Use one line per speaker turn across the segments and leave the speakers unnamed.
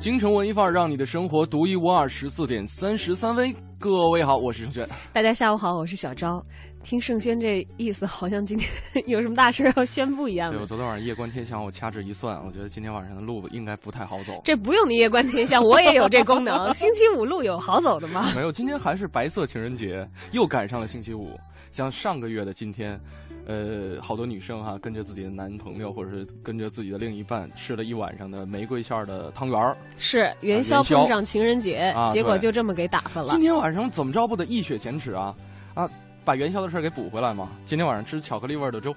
京城文艺范儿，让你的生活独一无二。十四点三十三分，各位好，我是程轩。
大家下午好，我是小昭。听盛轩这意思，好像今天 有什么大事要宣布一样。
对我昨天晚上夜观天象，我掐指一算，我觉得今天晚上的路应该不太好走。
这不用你夜观天象，我也有这功能。星期五路有好走的吗？
没有，今天还是白色情人节，又赶上了星期五。像上个月的今天。呃，好多女生哈，跟着自己的男朋友，或者是跟着自己的另一半，吃了一晚上的玫瑰馅的汤圆儿，
是元宵碰上情人节，结果就这么给打发了。
今天晚上怎么着不得一雪前耻啊？啊，把元宵的事给补回来吗？今天晚上吃巧克力味的粥。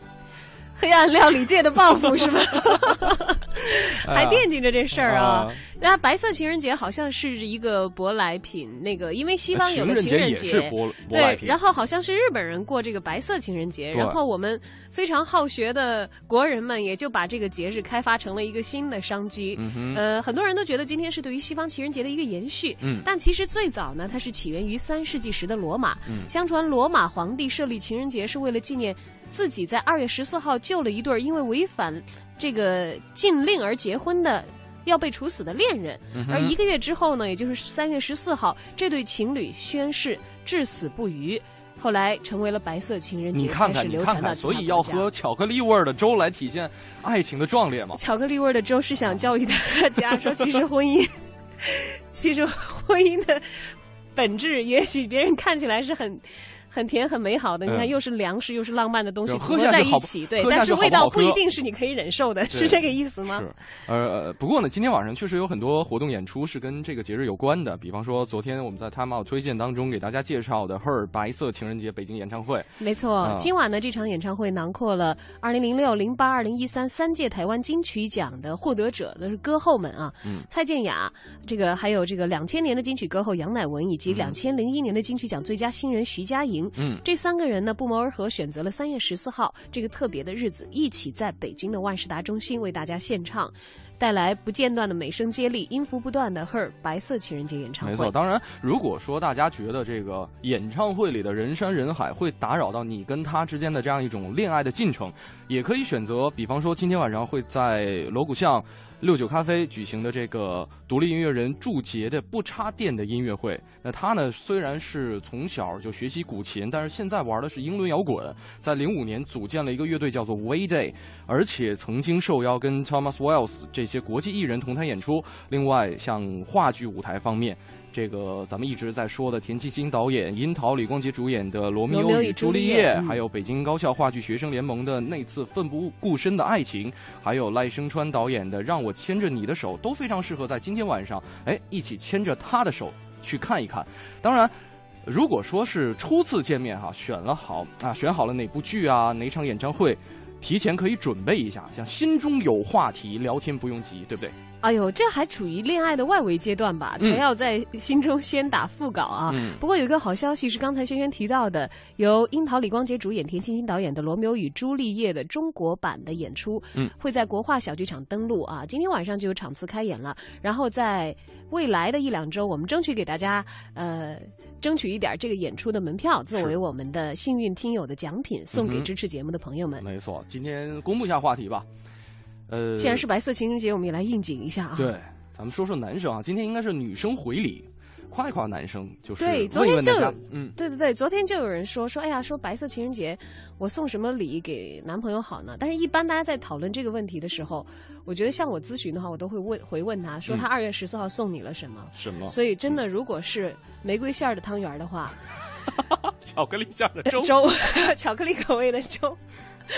黑暗料理界的报复 是吧？还惦记着这事儿啊？那白色情人节好像是一个舶来品，那个因为西方有个情人节，对，然后好像是日本人过这个白色情人节，然后我们非常好学的国人们也就把这个节日开发成了一个新的商机。呃，很多人都觉得今天是对于西方情人节的一个延续，嗯但其实最早呢，它是起源于三世纪时的罗马。相传罗马皇帝设立情人节是为了纪念。自己在二月十四号救了一对因为违反这个禁令而结婚的要被处死的恋人，而一个月之后呢，也就是三月十四号，这对情侣宣誓至死不渝，后来成为了白色情人节，
开始
流传到
所以要喝巧克力味的粥来体现爱情的壮烈吗？
巧克力味的粥是想教育大家说，其实婚姻，其实婚姻的本质，也许别人看起来是很。很甜很美好的，你看又是粮食又是浪漫的东西合在一起，对，但是味道不一定是你可以忍受的，是这个意思吗？
是，呃，不过呢，今天晚上确实有很多活动演出是跟这个节日有关的，比方说昨天我们在 Time Out 推荐当中给大家介绍的 Her 白色情人节北京演唱会。
没错，今晚呢这场演唱会囊括了二零零六、零八、二零一三三届台湾金曲奖的获得者的歌后们啊，蔡健雅，这个还有这个两千年的金曲歌后杨乃文，以及两千零一年的金曲奖最佳新人徐佳莹。
嗯，
这三个人呢不谋而合，选择了三月十四号这个特别的日子，一起在北京的万事达中心为大家献唱，带来不间断的美声接力、音符不断的《Her 白色情人节演唱会》。
没错，当然，如果说大家觉得这个演唱会里的人山人海会打扰到你跟他之间的这样一种恋爱的进程，也可以选择，比方说今天晚上会在锣鼓巷。六九咖啡举行的这个独立音乐人祝捷的不插电的音乐会，那他呢虽然是从小就学习古琴，但是现在玩的是英伦摇滚，在零五年组建了一个乐队叫做 Way Day，而且曾经受邀跟 Thomas Wells 这些国际艺人同台演出。另外，像话剧舞台方面。这个咱们一直在说的田沁鑫导演、樱桃李光洁主演的《罗密欧与朱丽叶》，还有北京高校话剧学生联盟的那次奋不顾身的爱情，还有赖声川导演的《让我牵着你的手》，都非常适合在今天晚上，哎，一起牵着他的手去看一看。当然，如果说是初次见面哈，选了好啊，选好了哪部剧啊，哪场演唱会，提前可以准备一下，像心中有话题，聊天不用急，对不对？
哎呦，这还处于恋爱的外围阶段吧？才要在心中先打腹稿啊！不过有一个好消息是，刚才轩轩提到的，由樱桃李光洁主演、田沁鑫导演的《罗密欧与朱丽叶》的中国版的演出，会在国画小剧场登陆啊！今天晚上就有场次开演了。然后在未来的一两周，我们争取给大家呃，争取一点这个演出的门票，作为我们的幸运听友的奖品，送给支持节目的朋友们。
没错，今天公布一下话题吧。呃，
既然是白色情人节，我们也来应景一下啊。
对，咱们说说男生啊，今天应该是女生回礼，夸一夸男生，就是
对。昨天就
有，嗯，
对对对，昨天就有人说说，哎呀，说白色情人节，我送什么礼给男朋友好呢？但是，一般大家在讨论这个问题的时候，我觉得像我咨询的话，我都会问回问他说，他二月十四号送你了什么？
什么？
所以，真的，如果是玫瑰馅儿的汤圆的话，
巧克力馅儿的粥，
粥，巧克力口味的粥。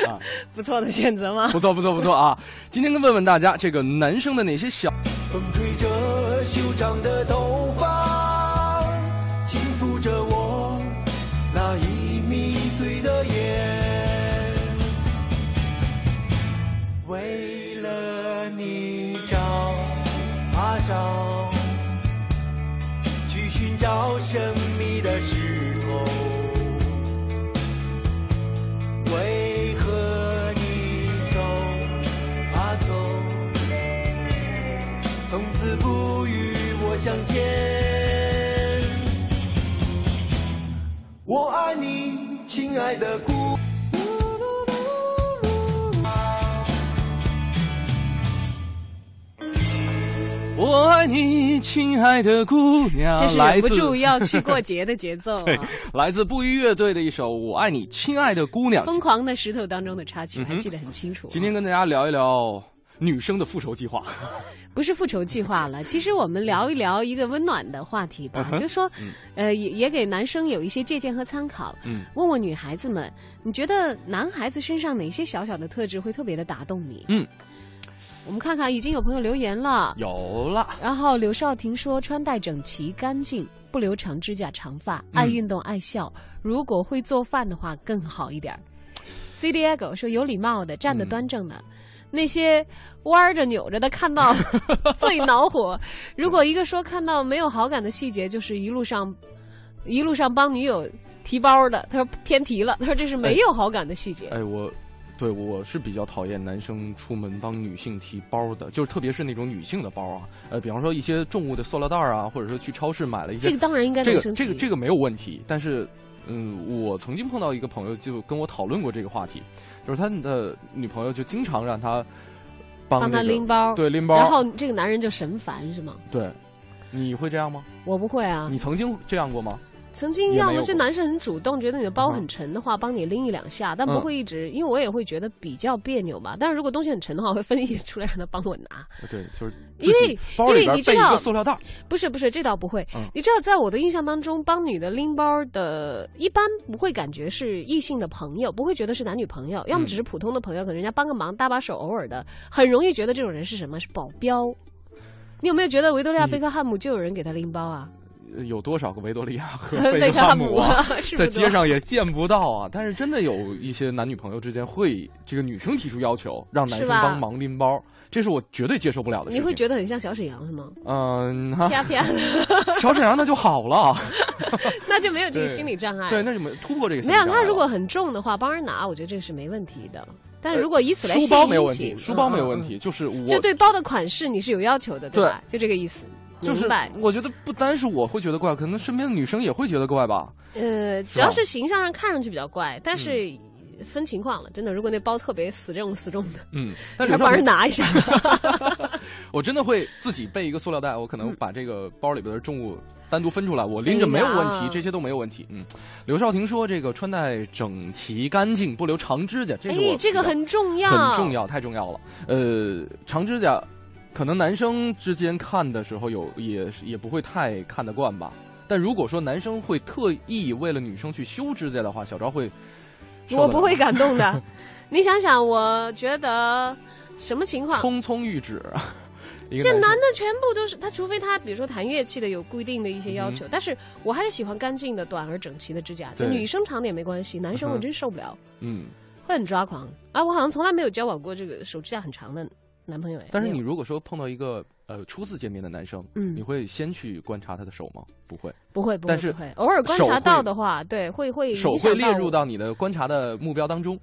啊，不错的选择吗？
不错，不错，不错啊！今天跟问问大家，这个男生的哪些小？
风吹着修长的头发，轻抚着我那已迷醉的眼，为了你找啊找，去寻找神秘的石头，为。相见，我爱你，亲爱的姑。
我爱爱你，亲爱的姑娘。
这是忍不住要去过节的节奏。
对，来自布衣乐队的一首《我爱你，亲爱的姑娘》。
疯狂的石头当中的插曲，还记得很清楚。
今天跟大家聊一聊女生的复仇计划。
不是复仇计划了，其实我们聊一聊一个温暖的话题吧，就说，呃，也也给男生有一些借鉴和参考。嗯，问问女孩子们，你觉得男孩子身上哪些小小的特质会特别的打动你？嗯。我们看看，已经有朋友留言了。
有了。
然后刘少廷说：“穿戴整齐、干净，不留长指甲、长发，爱运动、爱笑。如果会做饭的话，更好一点。” C Diego 说：“有礼貌的，站得端正的，那些弯着扭着的，看到 最恼火。如果一个说看到没有好感的细节，就是一路上一路上帮女友提包的，他说偏题了，他说这是没有好感的细节。”
哎，我。对，我是比较讨厌男生出门帮女性提包的，就是特别是那种女性的包啊，呃，比方说一些重物的塑料袋啊，或者说去超市买了一些，
这个当然应该
这个这个这个没有问题。但是，嗯，我曾经碰到一个朋友就跟我讨论过这个话题，就是他的女朋友就经常让他帮
他拎包，
对拎包，
然后这个男人就神烦是吗？
对，你会这样吗？
我不会啊。
你曾经这样过吗？
曾经要么是男生很主动，觉得你的包很沉的话，帮你拎一两下，但不会一直，因为我也会觉得比较别扭嘛。但是如果东西很沉的话，会分一出来让他帮我拿。
对，就是
因为因为你知道，
塑料袋
不是不是，这倒不会。你知道，在我的印象当中，帮女的拎包的，一般不会感觉是异性的朋友，不会觉得是男女朋友，要么只是普通的朋友，可能人家帮个忙，搭把手，偶尔的，很容易觉得这种人是什么？是保镖。你有没有觉得维多利亚贝克汉姆就有人给他拎包啊？
有多少个维多利亚和 贝克汉姆啊？在街上也见不到啊！但是真的有一些男女朋友之间会这个女生提出要求，让男生帮忙拎包，这是我绝对接受不了的。
你会觉得很像小沈阳是吗？
嗯，
啪啪的，
小沈阳那就好了，
那就没有这个心理障碍。
对，那就没突破这个心理。
没有，他如果很重的话，帮人拿，我觉得这是没问题的。但如果以此来
书包没有问题，书包没有问题，就是我
就对包的款式你是有要求的，对吧？就这个意思。
就是我觉得不单是我会觉得怪，可能身边的女生也会觉得怪吧。
呃，只要是形象上看上去比较怪，但是分情况了。真的，如果那包特别死重死重的，
嗯，
要帮人拿一下。
我真的会自己备一个塑料袋，我可能把这个包里边的重物单独分出来，我拎着没有问题，这些都没有问题。嗯，刘少廷说这个穿戴整齐干净，不留长指甲，这
个这个很重要，
很重要，太重要了。呃，长指甲。可能男生之间看的时候有也也不会太看得惯吧，但如果说男生会特意为了女生去修指甲的话，小昭会，
我不会感动的。你想想，我觉得什么情况？
匆匆欲止。
这男的全部都是他，除非他比如说弹乐器的有固定的一些要求，但是我还是喜欢干净的、短而整齐的指甲。就女生长点没关系，男生我真受不了，嗯，会很抓狂。啊，我好像从来没有交往过这个手指甲很长的。男朋友
但是你如果说碰到一个呃初次见面的男生，嗯，你会先去观察他的手吗？不会，
不会，
但是
偶尔观察到的话，对，会会
手会列入到你的观察的目标当中。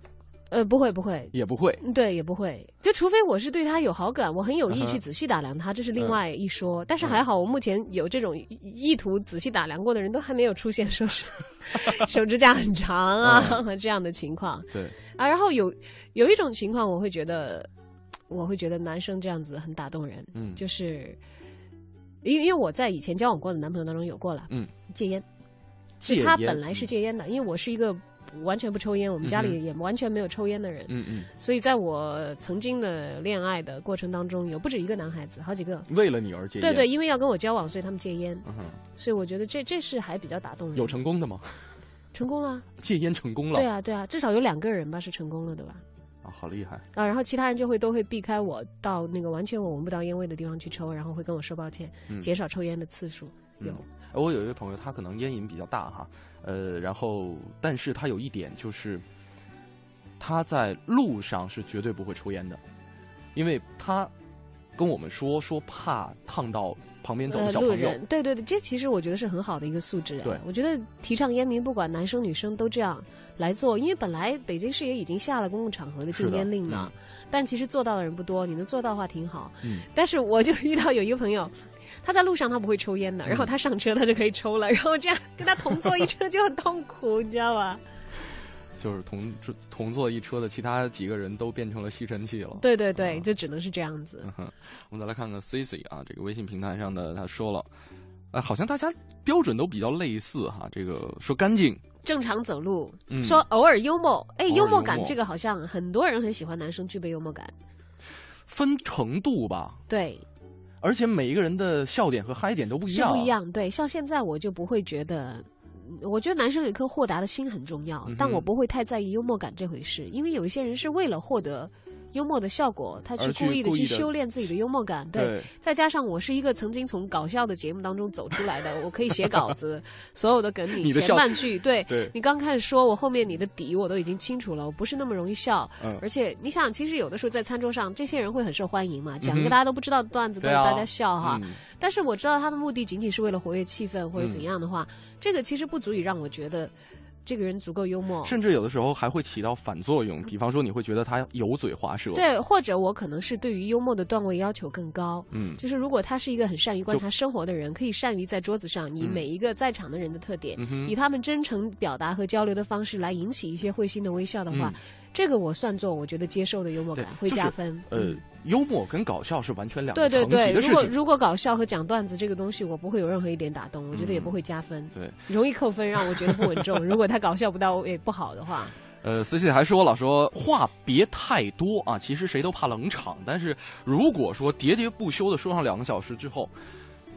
呃，不会，不会，
也不会，
对，也不会。就除非我是对他有好感，我很有意去仔细打量他，这是另外一说。但是还好，我目前有这种意图仔细打量过的人都还没有出现，说是 手指甲很长啊这样的情况。
对
啊，然后有有一种情况，我会觉得。我会觉得男生这样子很打动人，嗯，就是，因为因为我在以前交往过的男朋友当中有过了，嗯，戒烟，
戒
他本来是戒烟的，因为我是一个完全不抽烟，我们家里也完全没有抽烟的人，嗯嗯，所以在我曾经的恋爱的过程当中，有不止一个男孩子，好几个。
为了你而戒烟，
对对，因为要跟我交往，所以他们戒烟，嗯所以我觉得这这是还比较打动人，
有成功的吗？
成功了，
戒烟成功了，
对啊对啊，至少有两个人吧是成功了的吧。
啊，好厉害
啊！然后其他人就会都会避开我，到那个完全我闻不到烟味的地方去抽，然后会跟我说抱歉，减少抽烟的次数。有，
我有一位朋友，他可能烟瘾比较大哈，呃，然后但是他有一点就是，他在路上是绝对不会抽烟的，因为他跟我们说说怕烫到。旁边走的小朋友，
对对对，这其实我觉得是很好的一个素质。
对，
我觉得提倡烟民，不管男生女生都这样来做，因为本来北京市也已经下了公共场合的禁烟令了，但其实做到的人不多。你能做到的话挺好。嗯。但是我就遇到有一个朋友，他在路上他不会抽烟的，然后他上车他就可以抽了，然后这样跟他同坐一车就很痛苦，你知道吧？
就是同同坐一车的其他几个人都变成了吸尘器了。
对对对，就只能是这样子。
我们再来看看 Cici 啊，这个微信平台上的他说了，哎，好像大家标准都比较类似哈。这个说干净、
正常走路，说偶尔幽默。哎，幽默感这个好像很多人很喜欢，男生具备幽默感。
分程度吧。
对。
而且每一个人的笑点和嗨点都不一样，
不一样。对，像现在我就不会觉得，我觉得男生有一颗豁达的心很重要，但我不会太在意幽默感这回事，因为有一些人是为了获得。幽默的效果，他去故意的去修炼自己的幽默感，对。再加上我是一个曾经从搞笑的节目当中走出来的，我可以写稿子，所有的梗你前半句，对，你刚开始说我后面你的底我都已经清楚了，我不是那么容易笑。而且你想，其实有的时候在餐桌上，这些人会很受欢迎嘛，讲一个大家都不知道的段子，逗大家笑哈。但是我知道他的目的仅仅是为了活跃气氛或者怎样的话，这个其实不足以让我觉得。这个人足够幽默，
甚至有的时候还会起到反作用。比方说，你会觉得他油嘴滑舌。
对，或者我可能是对于幽默的段位要求更高。嗯，就是如果他是一个很善于观察生活的人，可以善于在桌子上以每一个在场的人的特点，以他们真诚表达和交流的方式来引起一些会心的微笑的话。这个我算作我觉得接受的幽默感会加分。
呃，幽默跟搞笑是完全两
个层级的事情。如果如果搞笑和讲段子这个东西，我不会有任何一点打动，我觉得也不会加分。
对，
容易扣分，让我觉得不稳重。如果他搞笑不到也不好的话。
呃思琪还说了，说话别太多啊。其实谁都怕冷场，但是如果说喋喋不休的说上两个小时之后，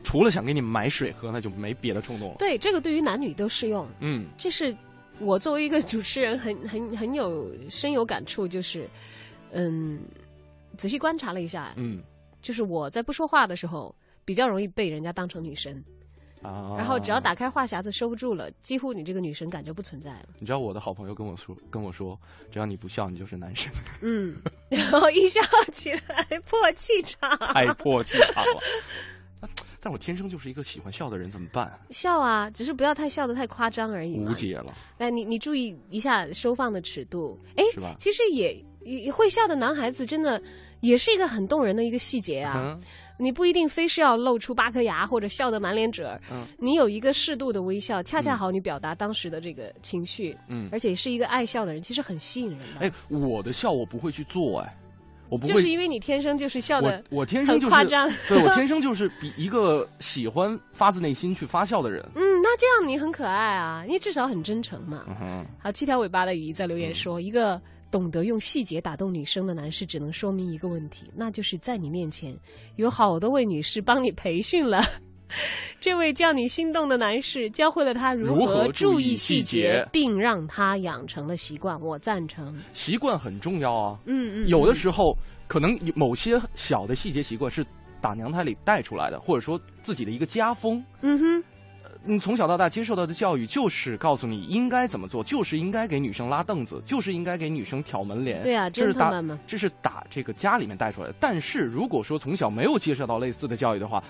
除了想给你买水喝，那就没别的冲动了。
对，这个对于男女都适用。嗯，这是。我作为一个主持人，很很很有深有感触，就是，嗯，仔细观察了一下，嗯，就是我在不说话的时候，比较容易被人家当成女神，啊，然后只要打开话匣子收不住了，几乎你这个女神感就不存在了。
你知道我的好朋友跟我说，跟我说，只要你不笑，你就是男神。
嗯，然后一笑起来 破气场，
太破气场了。但我天生就是一个喜欢笑的人，怎么办？
笑啊，只是不要太笑的太夸张而已。
无解了。
来，你你注意一下收放的尺度。哎，是吧？其实也也会笑的男孩子，真的也是一个很动人的一个细节啊。你不一定非是要露出八颗牙或者笑得满脸褶儿。嗯。你有一个适度的微笑，恰恰好你表达当时的这个情绪。嗯。而且是一个爱笑的人，其实很吸引人的。
哎，我的笑我不会去做哎。我不
会，就是因为你天生就是笑的，
我天生就是
夸张，
对我天 生就是比一个喜欢发自内心去发笑的人。
嗯，那这样你很可爱啊，因为至少很真诚嘛。好，七条尾巴的雨衣在留言说，一个懂得用细节打动女生的男士，只能说明一个问题，那就是在你面前有好多位女士帮你培训了。这位叫你心动的男士教会了他如何注意细节，并让他养成了习惯。我赞成，
习惯很重要啊。嗯嗯，有的时候可能某些小的细节习惯是打娘胎里带出来的，或者说自己的一个家风。嗯哼，你从小到大接受到的教育就是告诉你应该怎么做，就是应该给女生拉凳子，就是应该给女生挑门帘。
对啊，
这是打，这是打这个家里面带出来的。但是如果说从小没有接受到类似的教育的话，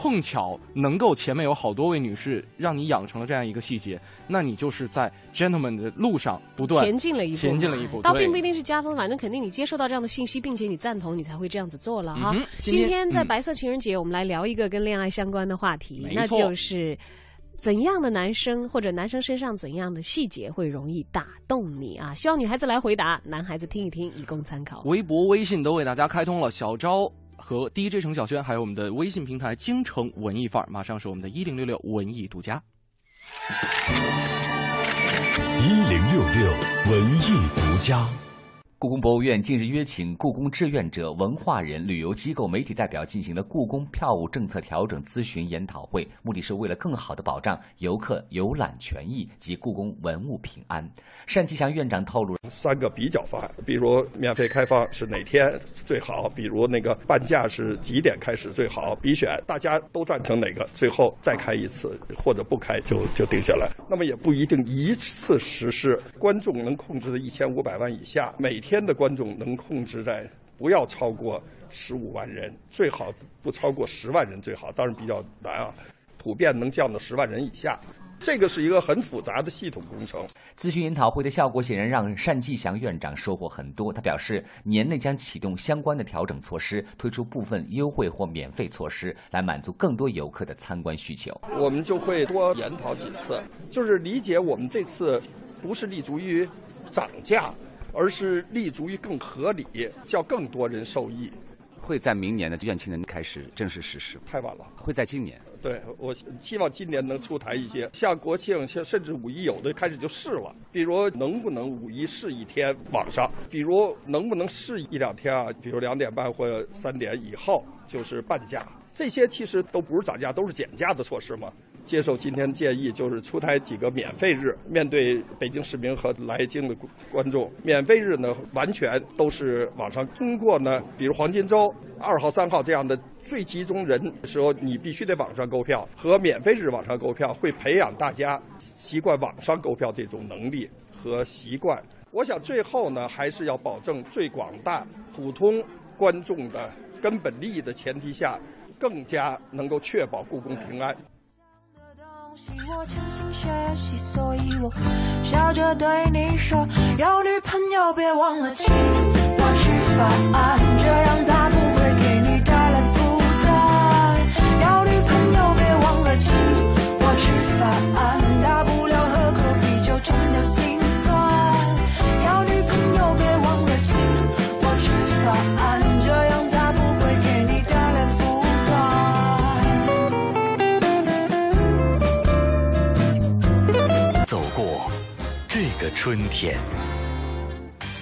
碰巧能够前面有好多位女士让你养成了这样一个细节，那你就是在 gentleman 的路上不断
前进了一步，
前进了一步。
倒并不一定是加分，反正肯定你接受到这样的信息，并且你赞同，你才会这样子做了哈。今天在白色情人节，我们来聊一个跟恋爱相关的话题，那就是怎样的男生或者男生身上怎样的细节会容易打动你啊？希望女孩子来回答，男孩子听一听，以供参考。
微博、微信都为大家开通了，小昭。和 DJ 程小轩，还有我们的微信平台“京城文艺范儿”，马上是我们的一零六六文艺独家。
一零六六文艺独家。
故宫博物院近日约请故宫志愿者、文化人、旅游机构、媒体代表进行了故宫票务政策调整咨询研讨会，目的是为了更好的保障游客游览权益及故宫文物平安。单霁翔院长透露，
三个比较方案，比如免费开放是哪天最好，比如那个半价是几点开始最好，比选大家都赞成哪个，最后再开一次或者不开就就定下来。那么也不一定一次实施，观众能控制的一千五百万以下，每天。天的观众能控制在不要超过十五万人，最好不超过十万人最好，当然比较难啊。普遍能降到十万人以下，这个是一个很复杂的系统工程。
咨询研讨会的效果显然让单霁翔院长收获很多。他表示，年内将启动相关的调整措施，推出部分优惠或免费措施，来满足更多游客的参观需求。
我们就会多研讨几次，就是理解我们这次。不是立足于涨价，而是立足于更合理，叫更多人受益。
会在明年的院庆人开始正式实施？
太晚了，
会在今年。
对我希望今年能出台一些，像国庆，像甚至五一，有的开始就试了。比如能不能五一试一天网上？比如能不能试一两天啊？比如两点半或三点以后就是半价。这些其实都不是涨价，都是减价的措施嘛。接受今天建议，就是出台几个免费日，面对北京市民和来京的观众，免费日呢完全都是网上通过呢，比如黄金周二号、三号这样的最集中人的时候，你必须得网上购票和免费日网上购票，会培养大家习惯网上购票这种能力和习惯。我想最后呢，还是要保证最广大普通观众的根本利益的前提下，更加能够确保故宫平安。我潜心学习，所以我笑着对你说：有女朋友别忘了请我吃饭，这样才不会
春天，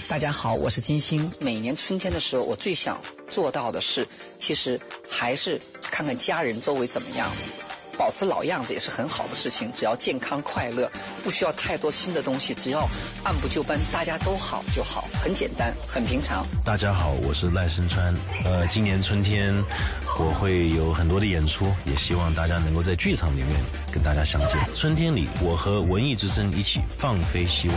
大家好，我是金星。每年春天的时候，我最想做到的是，其实还是看看家人周围怎么样，保持老样子也是很好的事情。只要健康快乐，不需要太多新的东西，只要按部就班，大家都好就好，很简单，很平常。
大家好，我是赖声川。呃，今年春天我会有很多的演出，也希望大家能够在剧场里面跟大家相见。春天里，我和文艺之声一起放飞希望。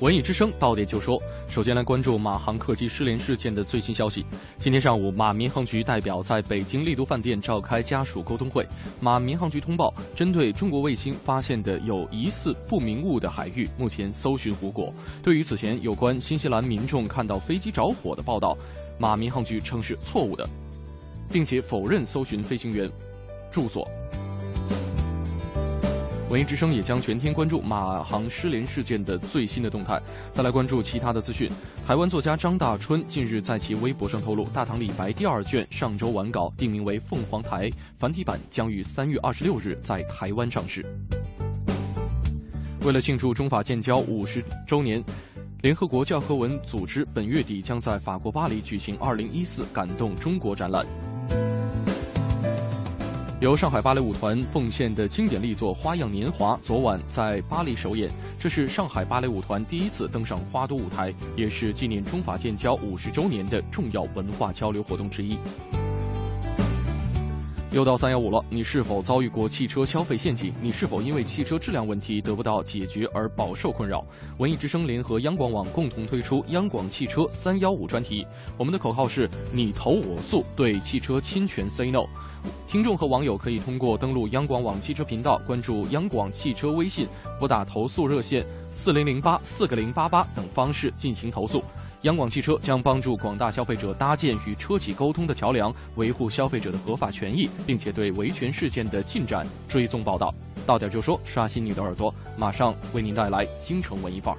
文艺之声到点就说，首先来关注马航客机失联事件的最新消息。今天上午，马民航局代表在北京丽都饭店召开家属沟通会。马民航局通报，针对中国卫星发现的有疑似不明物的海域，目前搜寻无果。对于此前有关新西兰民众看到飞机着火的报道，马民航局称是错误的，并且否认搜寻飞行员住所。文艺之声也将全天关注马航失联事件的最新的动态。再来关注其他的资讯。台湾作家张大春近日在其微博上透露，《大唐李白》第二卷上周完稿，定名为《凤凰台》，繁体版将于三月二十六日在台湾上市。为了庆祝中法建交五十周年，联合国教科文组织本月底将在法国巴黎举行“二零一四感动中国”展览。由上海芭蕾舞团奉献的经典力作《花样年华》昨晚在巴黎首演，这是上海芭蕾舞团第一次登上花都舞台，也是纪念中法建交五十周年的重要文化交流活动之一。又到三幺五了，你是否遭遇过汽车消费陷阱？你是否因为汽车质量问题得不到解决而饱受困扰？文艺之声联合央广网共同推出央广汽车三幺五专题，我们的口号是你投我诉，对汽车侵权 say no。听众和网友可以通过登录央广网汽车频道、关注央广汽车微信、拨打投诉热线四零零八四个零八八等方式进行投诉。央广汽车将帮助广大消费者搭建与车企沟通的桥梁，维护消费者的合法权益，并且对维权事件的进展追踪报道。到点就说，刷新你的耳朵，马上为您带来京城文艺范儿。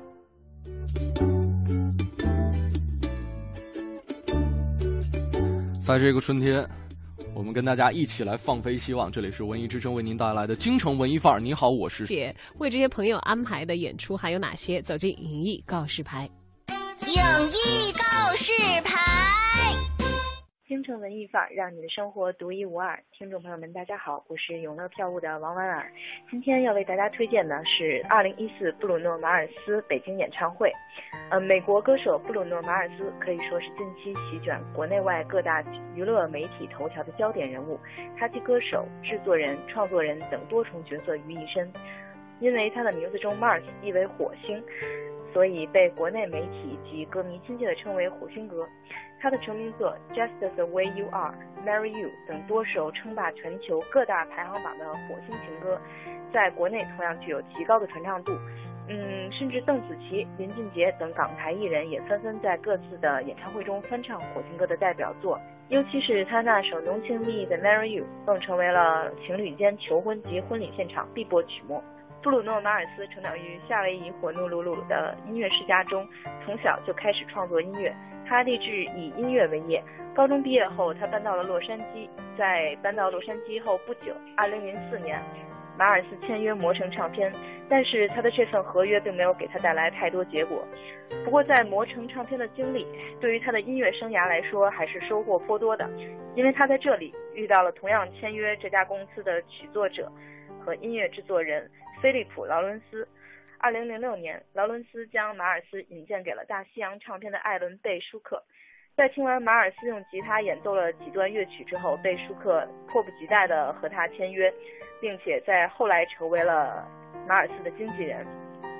在这个春天，我们跟大家一起来放飞希望。这里是文艺之声为您带来的京城文艺范儿。你好，我是
姐。为这些朋友安排的演出还有哪些？走进影艺告示牌。
影艺告示牌。
京城文艺范儿，让你的生活独一无二。听众朋友们，大家好，我是永乐票务的王婉儿。今天要为大家推荐的是二零一四布鲁诺·马尔斯北京演唱会。呃，美国歌手布鲁诺·马尔斯可以说是近期席卷国内外各大娱乐媒体头条的焦点人物。他集歌手、制作人、创作人等多重角色于一身。因为他的名字中 Mars 意为火星，所以被国内媒体及歌迷亲切地称为“火星哥”。他的成名作《Just the Way You Are》《Marry You》等多首称霸全球各大排行榜的火星情歌，在国内同样具有极高的传唱度。嗯，甚至邓紫棋、林俊杰等港台艺人也纷纷在各自的演唱会中翻唱火星哥的代表作。尤其是他那首浓情蜜意的《Marry You》，更成为了情侣间求婚及婚礼现场必播曲目。布鲁诺·马尔斯成长于夏威夷火奴鲁鲁的音乐世家中，从小就开始创作音乐。他立志以音乐为业。高中毕业后，他搬到了洛杉矶。在搬到洛杉矶后不久，2004年，马尔斯签约魔城唱片。但是他的这份合约并没有给他带来太多结果。不过，在魔城唱片的经历，对于他的音乐生涯来说还是收获颇多的，因为他在这里遇到了同样签约这家公司的曲作者和音乐制作人。菲利普·劳伦斯，二零零六年，劳伦斯将马尔斯引荐给了大西洋唱片的艾伦·贝舒克。在听完马尔斯用吉他演奏了几段乐曲之后，贝舒克迫不及待地和他签约，并且在后来成为了马尔斯的经纪人。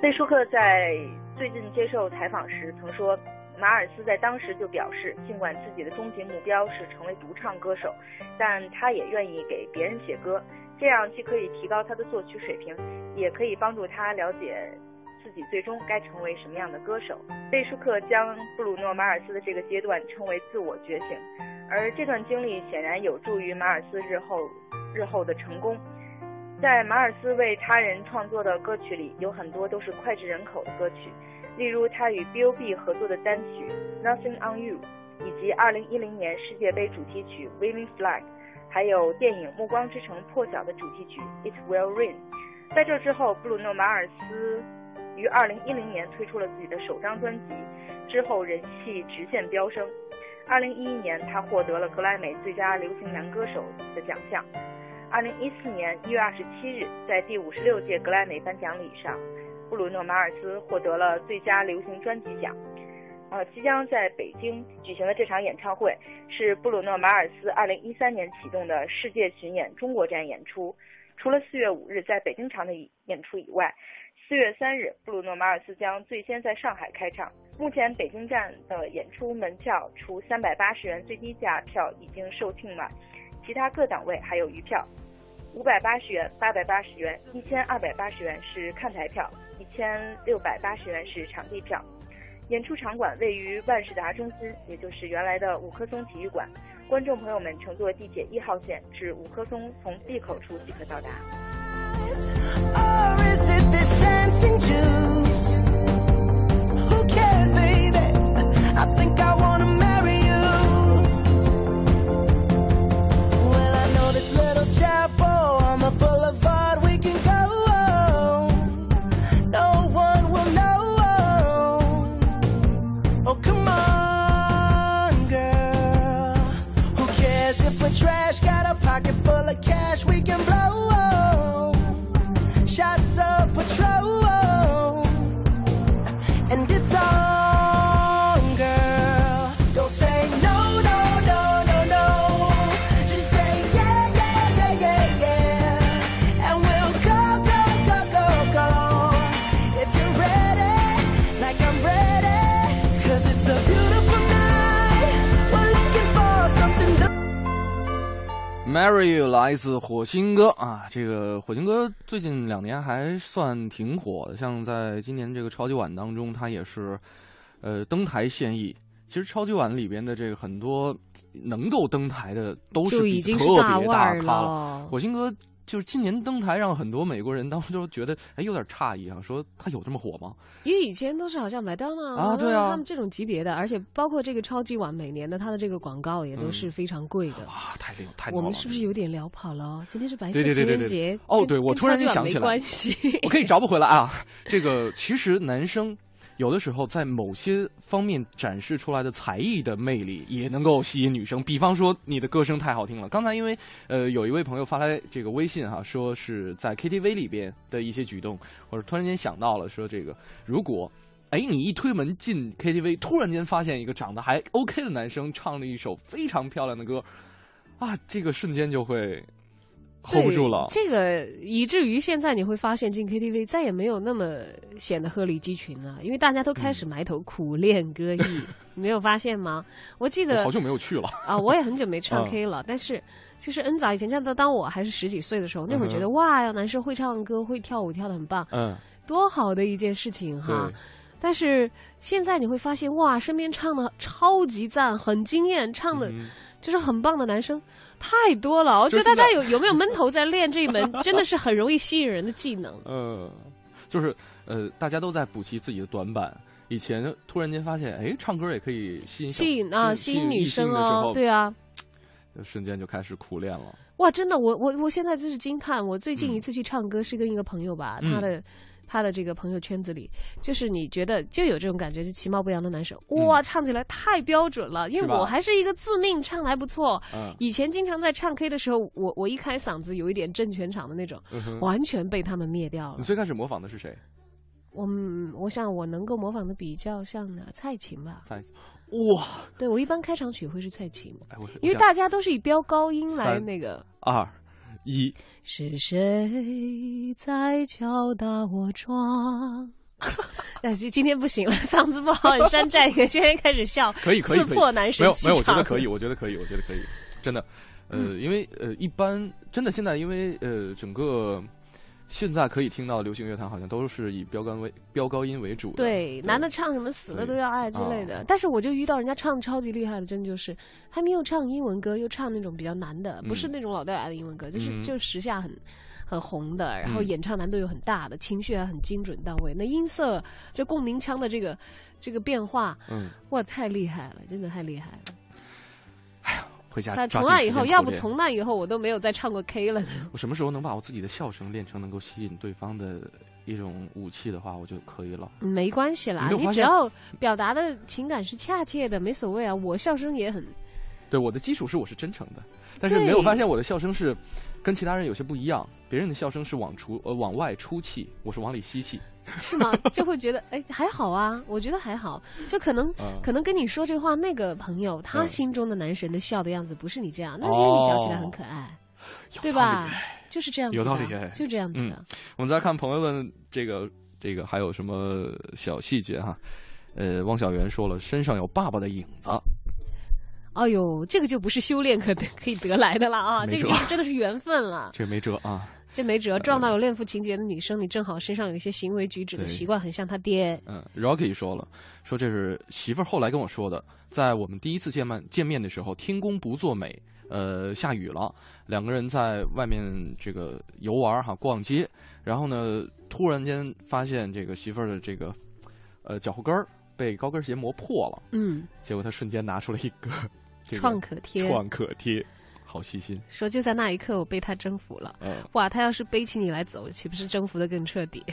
贝舒克在最近接受采访时曾说，马尔斯在当时就表示，尽管自己的终极目标是成为独唱歌手，但他也愿意给别人写歌。这样既可以提高他的作曲水平，也可以帮助他了解自己最终该成为什么样的歌手。贝舒克将布鲁诺·马尔斯的这个阶段称为自我觉醒，而这段经历显然有助于马尔斯日后日后的成功。在马尔斯为他人创作的歌曲里，有很多都是脍炙人口的歌曲，例如他与 B.O.B 合作的单曲《Nothing on You》，以及2010年世界杯主题曲《Waving Flag》。还有电影《暮光之城》破晓的主题曲《It Will Rain》。在这之后，布鲁诺·马尔斯于2010年推出了自己的首张专辑，之后人气直线飙升。2011年，他获得了格莱美最佳流行男歌手的奖项。2014年1月27日，在第五十六届格莱美颁奖礼上，布鲁诺·马尔斯获得了最佳流行专辑奖。呃，即将在北京举行的这场演唱会是布鲁诺·马尔斯2013年启动的世界巡演中国站演出。除了4月5日在北京场的演出以外，4月3日布鲁诺·马尔斯将最先在上海开唱。目前北京站的演出门票除380元最低价票已经售罄外，其他各档位还有余票。580元、880元、1280元是看台票，1680元是场地票。演出场馆位于万事达中心，也就是原来的五棵松体育馆。观众朋友们乘坐地铁一号线至五棵松，从 B 口处即可到达。
Marry You 来自火星哥啊，这个火星哥最近两年还算挺火的，像在今年这个超级碗当中，他也是呃登台献艺。其实超级碗里边的这个很多能够登台的都是
已
经是大咖了。火星哥就是今年登台，让很多美国人当时都觉得哎有点诧异啊，说他有这么火吗？
因为以前都是好像麦当娜
啊，对啊，
他们这种级别的，而且包括这个超级碗，每年的它的这个广告也都是非常贵的。
哇，太厉害，太
我们是不是有点聊跑了？今天是白
色
情人节
哦，对，我突然就想起来，我可以找不回来啊。这个其实男生。有的时候，在某些方面展示出来的才艺的魅力，也能够吸引女生。比方说，你的歌声太好听了。刚才因为呃，有一位朋友发来这个微信哈，说是在 KTV 里边的一些举动，或者突然间想到了说这个，如果哎你一推门进 KTV，突然间发现一个长得还 OK 的男生唱了一首非常漂亮的歌，啊，这个瞬间就会。Hold 不住了，
这个以至于现在你会发现进 KTV 再也没有那么显得鹤立鸡群了，因为大家都开始埋头苦练歌艺，你没有发现吗？我记得
好久没有去了
啊，我也很久没唱 K 了，但是就是 N 早以前，像当我还是十几岁的时候，那会儿觉得哇呀，男生会唱歌会跳舞跳的很棒，嗯，多好的一件事情哈。但是现在你会发现哇，身边唱的超级赞，很惊艳，唱的就是很棒的男生。太多了，我觉得大家有有没有闷头在练这一门，真的是很容易吸引人的技能。
呃，就是呃，大家都在补齐自己的短板。以前突然间发现，哎，唱歌也可以吸引
吸引啊，吸引女生
啊，
对啊，
瞬间就开始苦练了。
哇，真的，我我我现在真是惊叹。我最近一次去唱歌是跟一个朋友吧，他的。他的这个朋友圈子里，就是你觉得就有这种感觉，就其貌不扬的男生，哇，唱起来太标准了。因为我还是一个自命唱的还不错，以前经常在唱 K 的时候，我我一开嗓子有一点震全场的那种，完全被他们灭掉了。
你最开始模仿的是谁？
我我想我能够模仿的比较像的蔡琴吧。
蔡琴哇，
对我一般开场曲会是蔡琴，因为大家都是以飙高音来那个
二。一
是谁在敲打我窗？但是今天不行了，嗓子不好，山寨一个，今天开始笑，
可以可以可以，
破男神
没有没有，我觉得可以，我觉得可以，我觉得可以，真的，呃，因为呃，一般真的现在因为呃，整个。现在可以听到流行乐坛好像都是以飙高为飙高音为主。
对，男的唱什么死了都要爱之类的。但是我就遇到人家唱超级厉害的，真就是他们又唱英文歌，又唱那种比较难的，不是那种老掉牙的英文歌，就是就时下很很红的，然后演唱难度又很大的，情绪还很精准到位。那音色就共鸣腔的这个这个变化，嗯，哇，太厉害了，真的太厉害了。
回家。
从那以后，要不从那以后我都没有再唱过 K 了。
我什么时候能把我自己的笑声练成能够吸引对方的一种武器的话，我就可以了。
没关系啦，你只要表达的情感是恰切的，没所谓啊。我笑声也很。
对，我的基础是我是真诚的，但是没有发现我的笑声是跟其他人有些不一样。别人的笑声是往出呃往外出气，我是往里吸气。
是吗？就会觉得哎还好啊，我觉得还好。就可能可能跟你说这话那个朋友，他心中的男神的笑的样子不是你这样，那今天你笑起来很可爱，对吧？就是这样子，
有道理，
就这样子的。
我们再看朋友们这个这个还有什么小细节哈？呃，汪小源说了，身上有爸爸的影子。
哎呦，这个就不是修炼可得 可以得来的了啊！这个就是真的是缘分了。
这没辙啊。
这没辙，撞到有恋父情节的女生，你正好身上有一些行为举止的习惯很像他爹。
嗯，Rocky 说了，说这是媳妇儿后来跟我说的，在我们第一次见面见面的时候，天公不作美，呃，下雨了，两个人在外面这个游玩哈，逛街，然后呢，突然间发现这个媳妇儿的这个呃脚后跟儿被高跟鞋磨破了，嗯，结果他瞬间拿出了一个
创可贴，
创可贴。好细心，
说就在那一刻我被他征服了。嗯，哇，他要是背起你来走，岂不是征服的更彻底？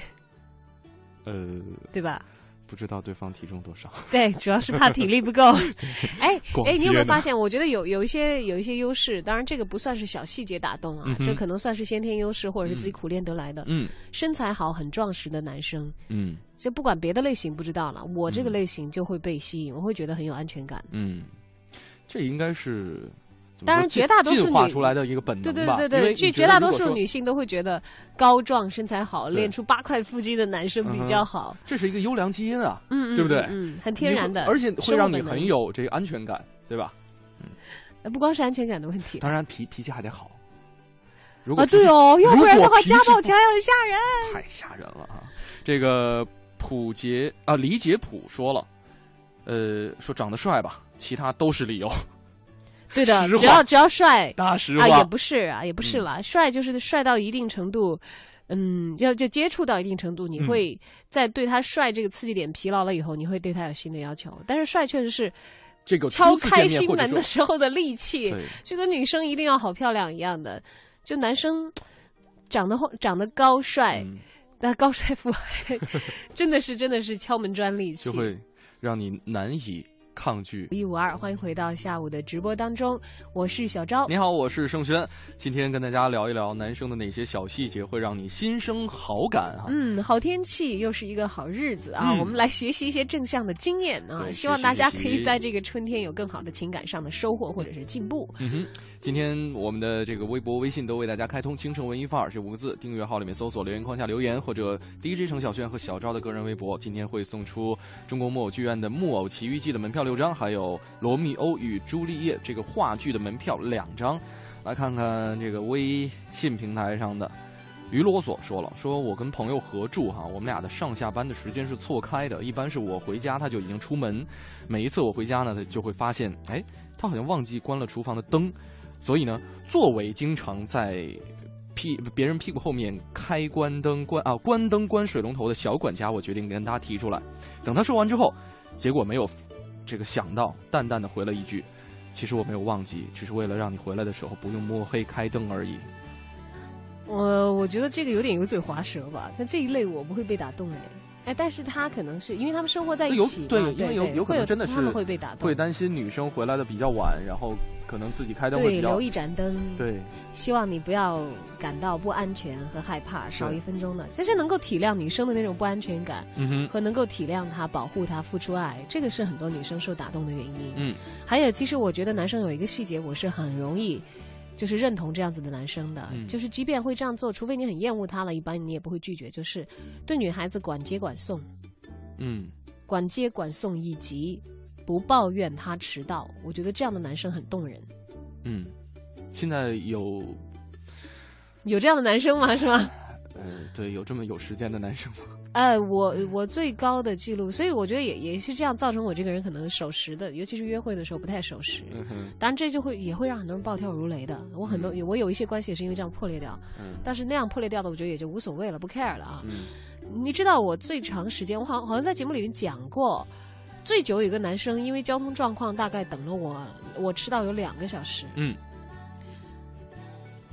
呃，
对吧？
不知道对方体重多少？
对，主要是怕体力不够。哎哎，你有没有发现？我觉得有有一些有一些优势，当然这个不算是小细节打动啊，这可能算是先天优势或者是自己苦练得来的。嗯，身材好、很壮实的男生，嗯，就不管别的类型不知道了，我这个类型就会被吸引，我会觉得很有安全感。
嗯，这应该是。
当然，绝大多数
女出来的一个本
能吧。对对对对，据绝大多数女性都会觉得高壮、身材好、练出八块腹肌的男生比较好。
这是一个优良基因啊，嗯对不对？
嗯，很天然的，
而且会让你很有这个安全感，对吧？
嗯，不光是安全感的问题，
当然脾脾气还得好。
啊，对哦，要不然的话家暴起来很吓人，
太吓人了啊！这个普杰啊，李杰普说了，呃，说长得帅吧，其他都是理由。
对的，只要只要帅，
大实话。
啊，也不是啊，也不是啦，帅就是帅到一定程度，嗯，要就接触到一定程度，你会在对他帅这个刺激点疲劳了以后，你会对他有新的要求。但是帅确实是
这个
敲开心门的时候的利器，就跟女生一定要好漂亮一样的，就男生 长得长得高帅，那高帅富，真的是真的是敲门砖利器，
就会让你难以。抗拒
一五二，欢迎回到下午的直播当中，我是小昭。
你好，我是盛轩。今天跟大家聊一聊男生的哪些小细节会让你心生好感啊？
嗯，好天气又是一个好日子啊，我们来学习一些正向的经验啊，希望大家可以在这个春天有更好的情感上的收获或者是进步。
嗯哼。今天我们的这个微博、微信都为大家开通“京城文艺范儿”这五个字，订阅号里面搜索留言框下留言，或者 DJ 程小轩和小昭的个人微博。今天会送出中国木偶剧院的《木偶奇遇记》的门票六张，还有《罗密欧与朱丽叶》这个话剧的门票两张。来看看这个微信平台上的于啰嗦说了，说我跟朋友合住哈，我们俩的上下班的时间是错开的，一般是我回家他就已经出门，每一次我回家呢，他就会发现，哎，他好像忘记关了厨房的灯。所以呢，作为经常在屁别人屁股后面开关灯、关啊关灯、关水龙头的小管家，我决定跟他提出来。等他说完之后，结果没有这个想到，淡淡的回了一句：“其实我没有忘记，只是为了让你回来的时候不用摸黑开灯而已。”
我我觉得这个有点油嘴滑舌吧，像这一类我不会被打动哎。哎，但是他可能是因为他们生活在一起，
对，因为有有可能真的是
会被打动，
会担心女生回来的比较晚，然后可能自己开灯会
对留一盏灯，
对，
希望你不要感到不安全和害怕，少一分钟的，其实能够体谅女生的那种不安全感，
嗯哼，
和能够体谅她、保护她、付出爱，这个是很多女生受打动的原因。
嗯，
还有，其实我觉得男生有一个细节，我是很容易。就是认同这样子的男生的，就是即便会这样做，除非你很厌恶他了，一般你也不会拒绝。就是对女孩子管接管送，
嗯，
管接管送以及不抱怨他迟到，我觉得这样的男生很动人。
嗯，现在有
有这样的男生吗？是吗？
呃，对，有这么有时间的男生吗？
哎，我我最高的记录，所以我觉得也也是这样造成我这个人可能守时的，尤其是约会的时候不太守时。当然，这就会也会让很多人暴跳如雷的。我很多我有一些关系也是因为这样破裂掉，但是那样破裂掉的，我觉得也就无所谓了，不 care 了啊。你知道我最长时间，我好像好像在节目里面讲过，最久有一个男生因为交通状况大概等了我，我迟到有两个小时。
嗯，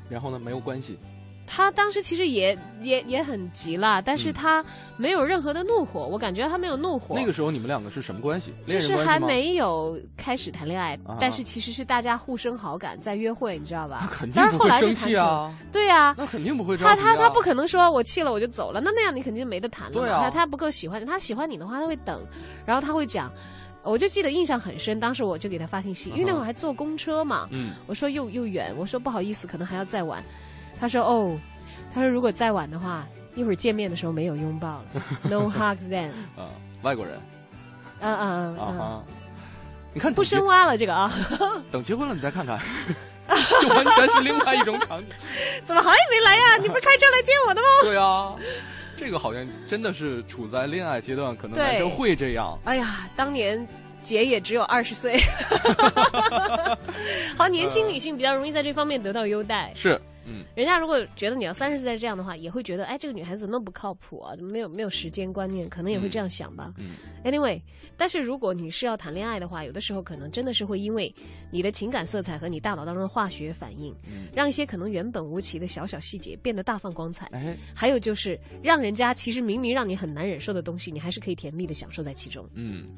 然后呢，没有关系。
他当时其实也也也很急了，但是他没有任何的怒火，我感觉他没有怒火。
那个时候你们两个是什么关系？
就是还没有开始谈恋爱，但是其实是大家互生好感，在约会，你知道吧？
那肯定不会生气啊！
对呀，
那肯定不会。
他他他不可能说我气了我就走了，那那样你肯定没得谈了。
对啊，
他他不够喜欢你他喜欢你的话他会等，然后他会讲，我就记得印象很深，当时我就给他发信息，因为那会儿还坐公车嘛，
嗯，
我说又又远，我说不好意思，可能还要再晚，他说哦。他说：“如果再晚的话，一会儿见面的时候没有拥抱了，no hugs then。”
啊，外国人。
嗯嗯嗯
啊你看
不深挖了这个啊。
等结婚了你再看看，就完全是另外一种场景。
怎么还没来呀？你不是开车来接我的吗？
对啊，这个好像真的是处在恋爱阶段，可能男生会这样。
哎呀，当年姐也只有二十岁。好，年轻女性比较容易在这方面得到优待。
是。嗯，
人家如果觉得你要三十岁这样的话，也会觉得，哎，这个女孩子那么不靠谱啊？没有没有时间观念？可能也会这样想吧。
嗯
，anyway，但是如果你是要谈恋爱的话，有的时候可能真的是会因为你的情感色彩和你大脑当中的化学反应，让一些可能原本无奇的小小细节变得大放光彩。
哎，
还有就是让人家其实明明让你很难忍受的东西，你还是可以甜蜜的享受在其中。
嗯。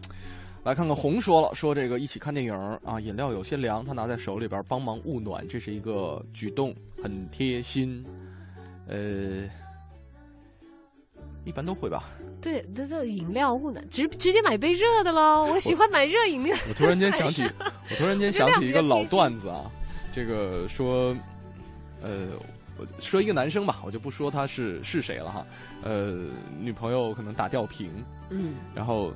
来看看红说了，说这个一起看电影啊，饮料有些凉，他拿在手里边帮忙捂暖，这是一个举动，很贴心。呃，一般都会吧。
对，这这饮料捂暖，直直接买杯热的喽。我喜欢买热饮料。
我突然间想起，我突然间想起一个老段子啊，这个说，呃，我说一个男生吧，我就不说他是是谁了哈。呃，女朋友可能打吊瓶，
嗯，
然后。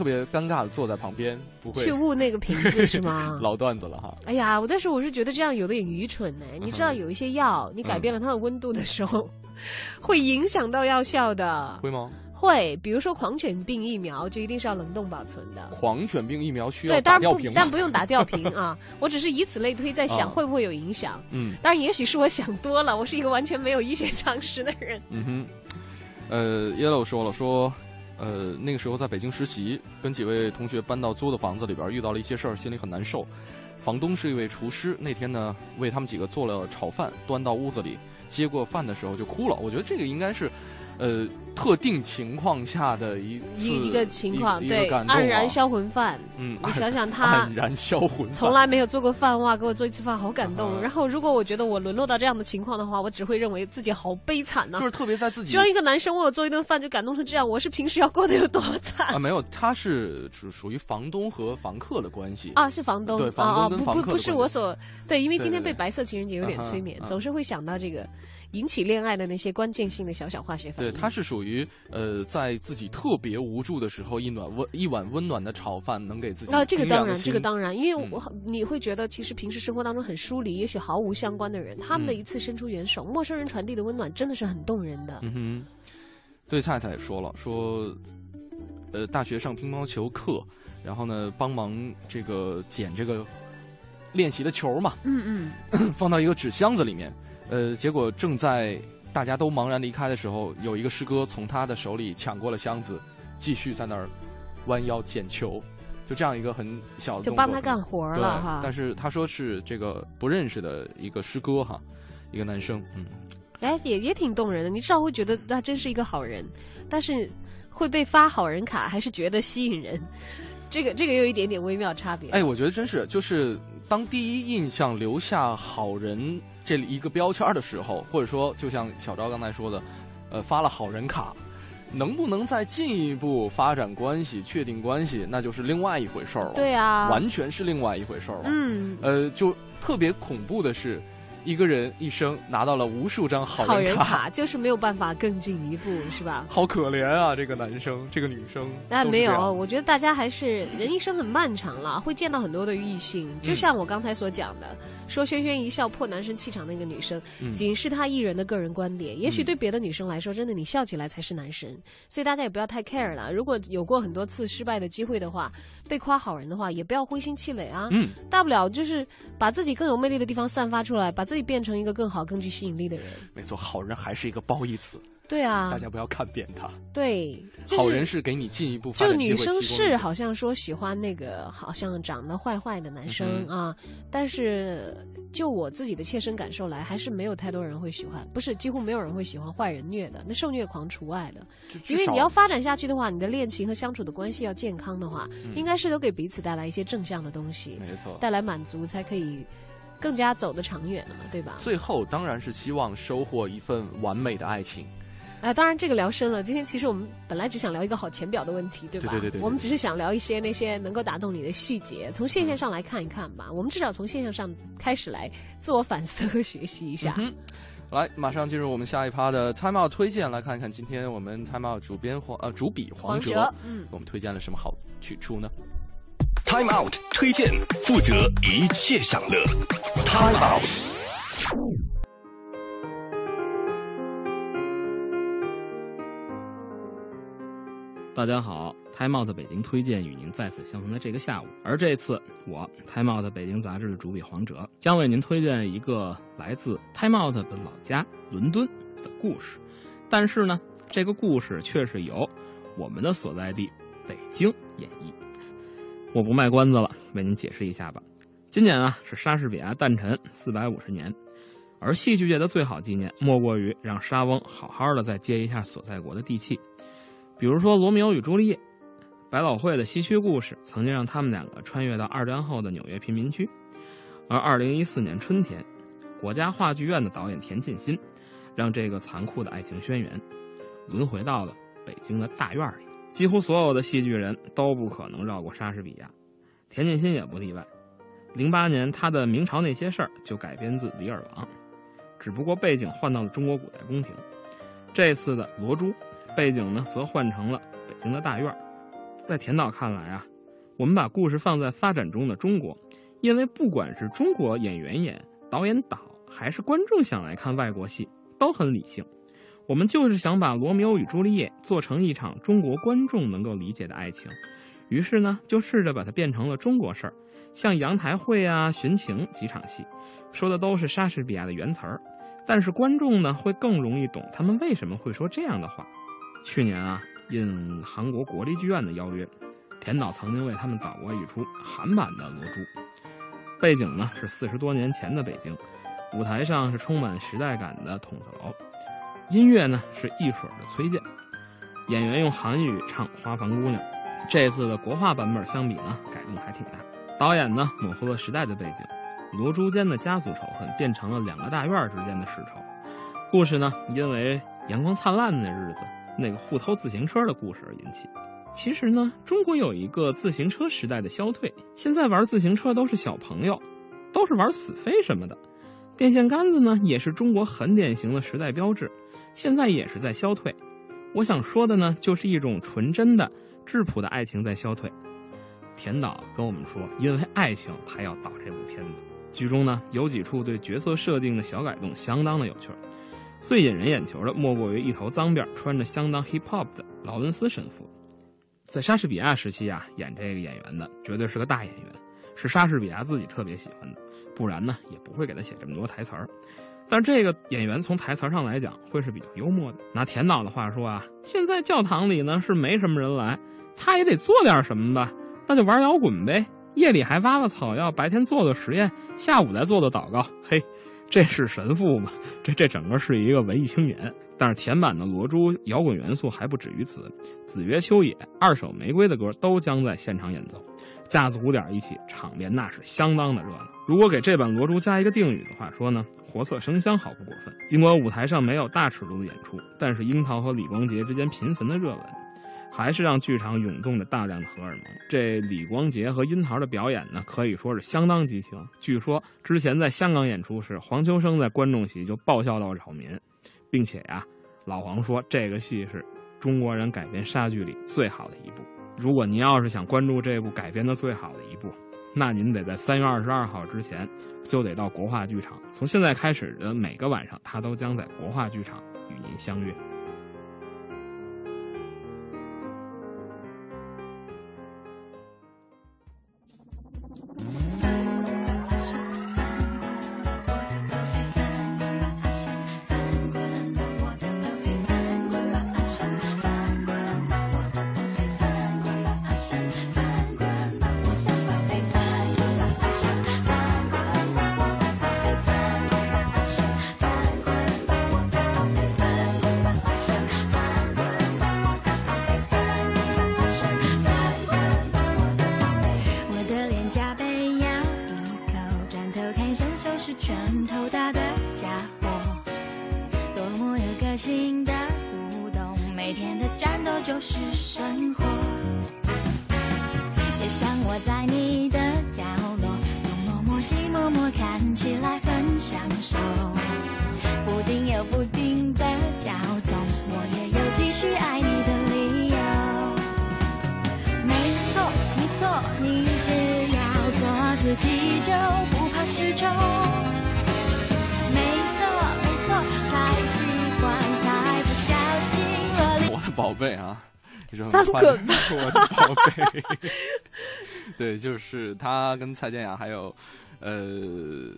特别尴尬的坐在旁边，不会
去捂那个瓶子是吗？
老段子了哈。
哎呀，我但是我是觉得这样有点愚蠢呢。你知道有一些药，你改变了它的温度的时候，会影响到药效的。
会吗？
会，比如说狂犬病疫苗就一定是要冷冻保存的。
狂犬病疫苗需要对，当然不，
但不用打吊瓶 啊。我只是以此类推，在想会不会有影响。嗯，当然也许是我想多了，我是一个完全没有医学常识的人。
嗯哼，呃，yellow 说了说，呃，那个时候在北京实习，跟几位同学搬到租的房子里边，遇到了一些事儿，心里很难受。房东是一位厨师，那天呢为他们几个做了炒饭，端到屋子里，接过饭的时候就哭了。我觉得这个应该是。呃，特定情况下的一
一一个情况，对，
黯
然销魂饭。嗯，你想想他
黯然销魂，
从来没有做过饭哇，给我做一次饭，好感动。然后，如果我觉得我沦落到这样的情况的话，我只会认为自己好悲惨呢。
就是特别在自己，
居然一个男生为我做一顿饭就感动成这样，我是平时要过得有多惨
啊？没有，他是属属于房东和房客的关系
啊，是房东，
对，房
东跟房客不不是我所对，因为今天被白色情人节有点催眠，总是会想到这个。引起恋爱的那些关键性的小小化学反
应，对，它是属于呃，在自己特别无助的时候，一暖温一碗温暖的炒饭能给自己。
啊，这个当然，这个当然，因为我你会觉得，其实平时生活当中很疏离，也许毫无相关的人，他们的一次伸出援手，陌生人传递的温暖，真的是很动人的。
嗯哼，对，菜菜也说了，说呃，大学上乒乓球课，然后呢，帮忙这个捡这个练习的球嘛，
嗯
嗯，放到一个纸箱子里面。呃，结果正在大家都茫然离开的时候，有一个师哥从他的手里抢过了箱子，继续在那儿弯腰捡球，就这样一个很小的
就帮他干活了哈。
但是他说是这个不认识的一个师哥哈，一个男生，嗯，
哎，也也挺动人的。你至少会觉得他真是一个好人，但是会被发好人卡，还是觉得吸引人？这个这个有一点点微妙差别。
哎，我觉得真是，就是当第一印象留下好人。这一个标签的时候，或者说，就像小昭刚才说的，呃，发了好人卡，能不能再进一步发展关系、确定关系，那就是另外一回事儿了。
对啊，
完全是另外一回事儿了。
嗯，
呃，就特别恐怖的是。一个人一生拿到了无数张
好
人
卡，就是没有办法更进一步，是吧？
好可怜啊，这个男生，这个女生。
那没有，我觉得大家还是人一生很漫长了，会见到很多的异性。就像我刚才所讲的，说轩轩一笑破男生气场那个女生，仅是她一人的个人观点。也许对别的女生来说，真的你笑起来才是男神。所以大家也不要太 care 了。如果有过很多次失败的机会的话，被夸好人的话，也不要灰心气馁啊。
嗯，
大不了就是把自己更有魅力的地方散发出来，把。自己变成一个更好、更具吸引力的人。
没错，好人还是一个褒义词。
对啊，
大家不要看扁他。
对，
好人是给你进一步。
就女生是好像说喜欢那个好像长得坏坏的男生啊，但是就我自己的切身感受来，还是没有太多人会喜欢，不是几乎没有人会喜欢坏人虐的，那受虐狂除外的。因为你要发展下去的话，你的恋情和相处的关系要健康的话，应该是都给彼此带来一些正向的东西，
没错，
带来满足才可以。更加走得长远了嘛，对吧？
最后当然是希望收获一份完美的爱情。
啊，当然这个聊深了。今天其实我们本来只想聊一个好浅表的问题，对吧？
对对对。
我们只是想聊一些那些能够打动你的细节，从现象上来看一看吧。我们至少从现象上开始来自我反思和学习一下。
嗯来，马上进入我们下一趴的 Time Out 推荐，来看一看今天我们 Time Out 主编黄呃主笔黄哲，嗯，我们推荐了什么好去处呢
？Time Out 推荐，负责一切享乐。Time Out。
大家好，Time Out 北京推荐与您再次相逢的这个下午。而这次，我 Time Out 北京杂志的主笔黄哲将为您推荐一个来自 Time Out 的老家伦敦的故事。但是呢，这个故事却是由我们的所在地北京演绎。我不卖关子了，为您解释一下吧。今年啊是莎士比亚诞辰四百五十年，而戏剧界的最好纪念莫过于让莎翁好好的再接一下所在国的地气。比如说《罗密欧与朱丽叶》，百老汇的西区故事曾经让他们两个穿越到二战后的纽约贫民区。而二零一四年春天，国家话剧院的导演田沁鑫，让这个残酷的爱情宣言轮回到了北京的大院里。几乎所有的戏剧人都不可能绕过莎士比亚，田沁鑫也不例外。零八年，他的《明朝那些事儿》就改编自《李尔王》，只不过背景换到了中国古代宫廷。这次的《罗珠》，背景呢则换成了北京的大院。在田导看来啊，我们把故事放在发展中的中国，因为不管是中国演员演、导演导，还是观众想来看外国戏，都很理性。我们就是想把《罗密欧与朱丽叶》做成一场中国观众能够理解的爱情，于是呢，就试着把它变成了中国事儿，像阳台会啊、寻情几场戏，说的都是莎士比亚的原词儿，但是观众呢会更容易懂他们为什么会说这样的话。去年啊，应韩国国立剧院的邀约，田导曾经为他们导过一出韩版的《罗珠》，背景呢是四十多年前的北京，舞台上是充满时代感的筒子楼。音乐呢是一水的崔健，演员用韩语唱《花房姑娘》。这次的国画版本相比呢，改动还挺大。导演呢模糊了时代的背景，罗珠间的家族仇恨变成了两个大院之间的世仇。故事呢因为阳光灿烂的日子，那个互偷自行车的故事而引起。其实呢，中国有一个自行车时代的消退，现在玩自行车都是小朋友，都是玩死飞什么的。电线杆子呢也是中国很典型的时代标志。现在也是在消退，我想说的呢，就是一种纯真的、质朴的爱情在消退。田导跟我们说，因为爱情，他要导这部片子。剧中呢，有几处对角色设定的小改动，相当的有趣。最引人眼球的，莫过于一头脏辫、穿着相当 hip hop 的劳伦斯神父。在莎士比亚时期啊，演这个演员的绝对是个大演员，是莎士比亚自己特别喜欢的，不然呢，也不会给他写这么多台词儿。但这个演员从台词上来讲，会是比较幽默的。拿田导的话说啊，现在教堂里呢是没什么人来，他也得做点什么吧？那就玩摇滚呗，夜里还挖了草药，白天做做实验，下午再做做祷告。嘿，这是神父吗？这这整个是一个文艺青年。但是田版的《罗珠》摇滚元素还不止于此，子曰秋野、二手玫瑰的歌都将在现场演奏。架子鼓点一起，场面那是相当的热闹。如果给这版《罗珠》加一个定语的话说呢，活色生香，毫不过分。尽管舞台上没有大尺度的演出，但是樱桃和李光洁之间频繁的热吻，还是让剧场涌动着大量的荷尔蒙。这李光洁和樱桃的表演呢，可以说是相当激情。据说之前在香港演出时，黄秋生在观众席就爆笑到扰民，并且呀，老黄说这个戏是中国人改编莎剧里最好的一部。如果您要是想关注这部改编的最好的一部，那您得在三月二十二号之前就得到国画剧场。从现在开始的每个晚上，他都将在国画剧场与您相约。就是生活。
也想我在你的
角落东摸摸西摸摸看起来很享受。不定有不定的骄纵我也有继续爱你的理由。没错没错你只要做自己就不怕失宠
宝贝啊，这种我的宝贝，对，就是他跟蔡健雅还有，呃，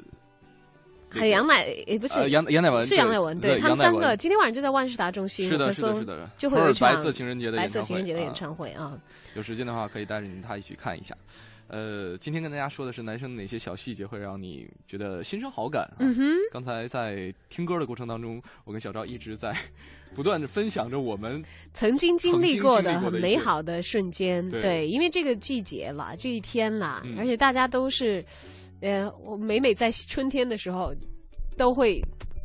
还有杨乃，也不是
杨杨乃文，
是杨乃文，
对
他们三个今天晚上就在万事达中心，
是的，是的，是的，
就会有一场
白色情人节的
白色情人节的演唱会
啊。有时间的话，可以带着你他一起看一下。呃，今天跟大家说的是男生哪些小细节会让你觉得心生好感？
嗯哼，
刚才在听歌的过程当中，我跟小赵一直在不断的分享着我们
曾经经历
过
的很美好的瞬间。对，因为这个季节了，这一天啦，而且大家都是，呃，我每每在春天的时候都会。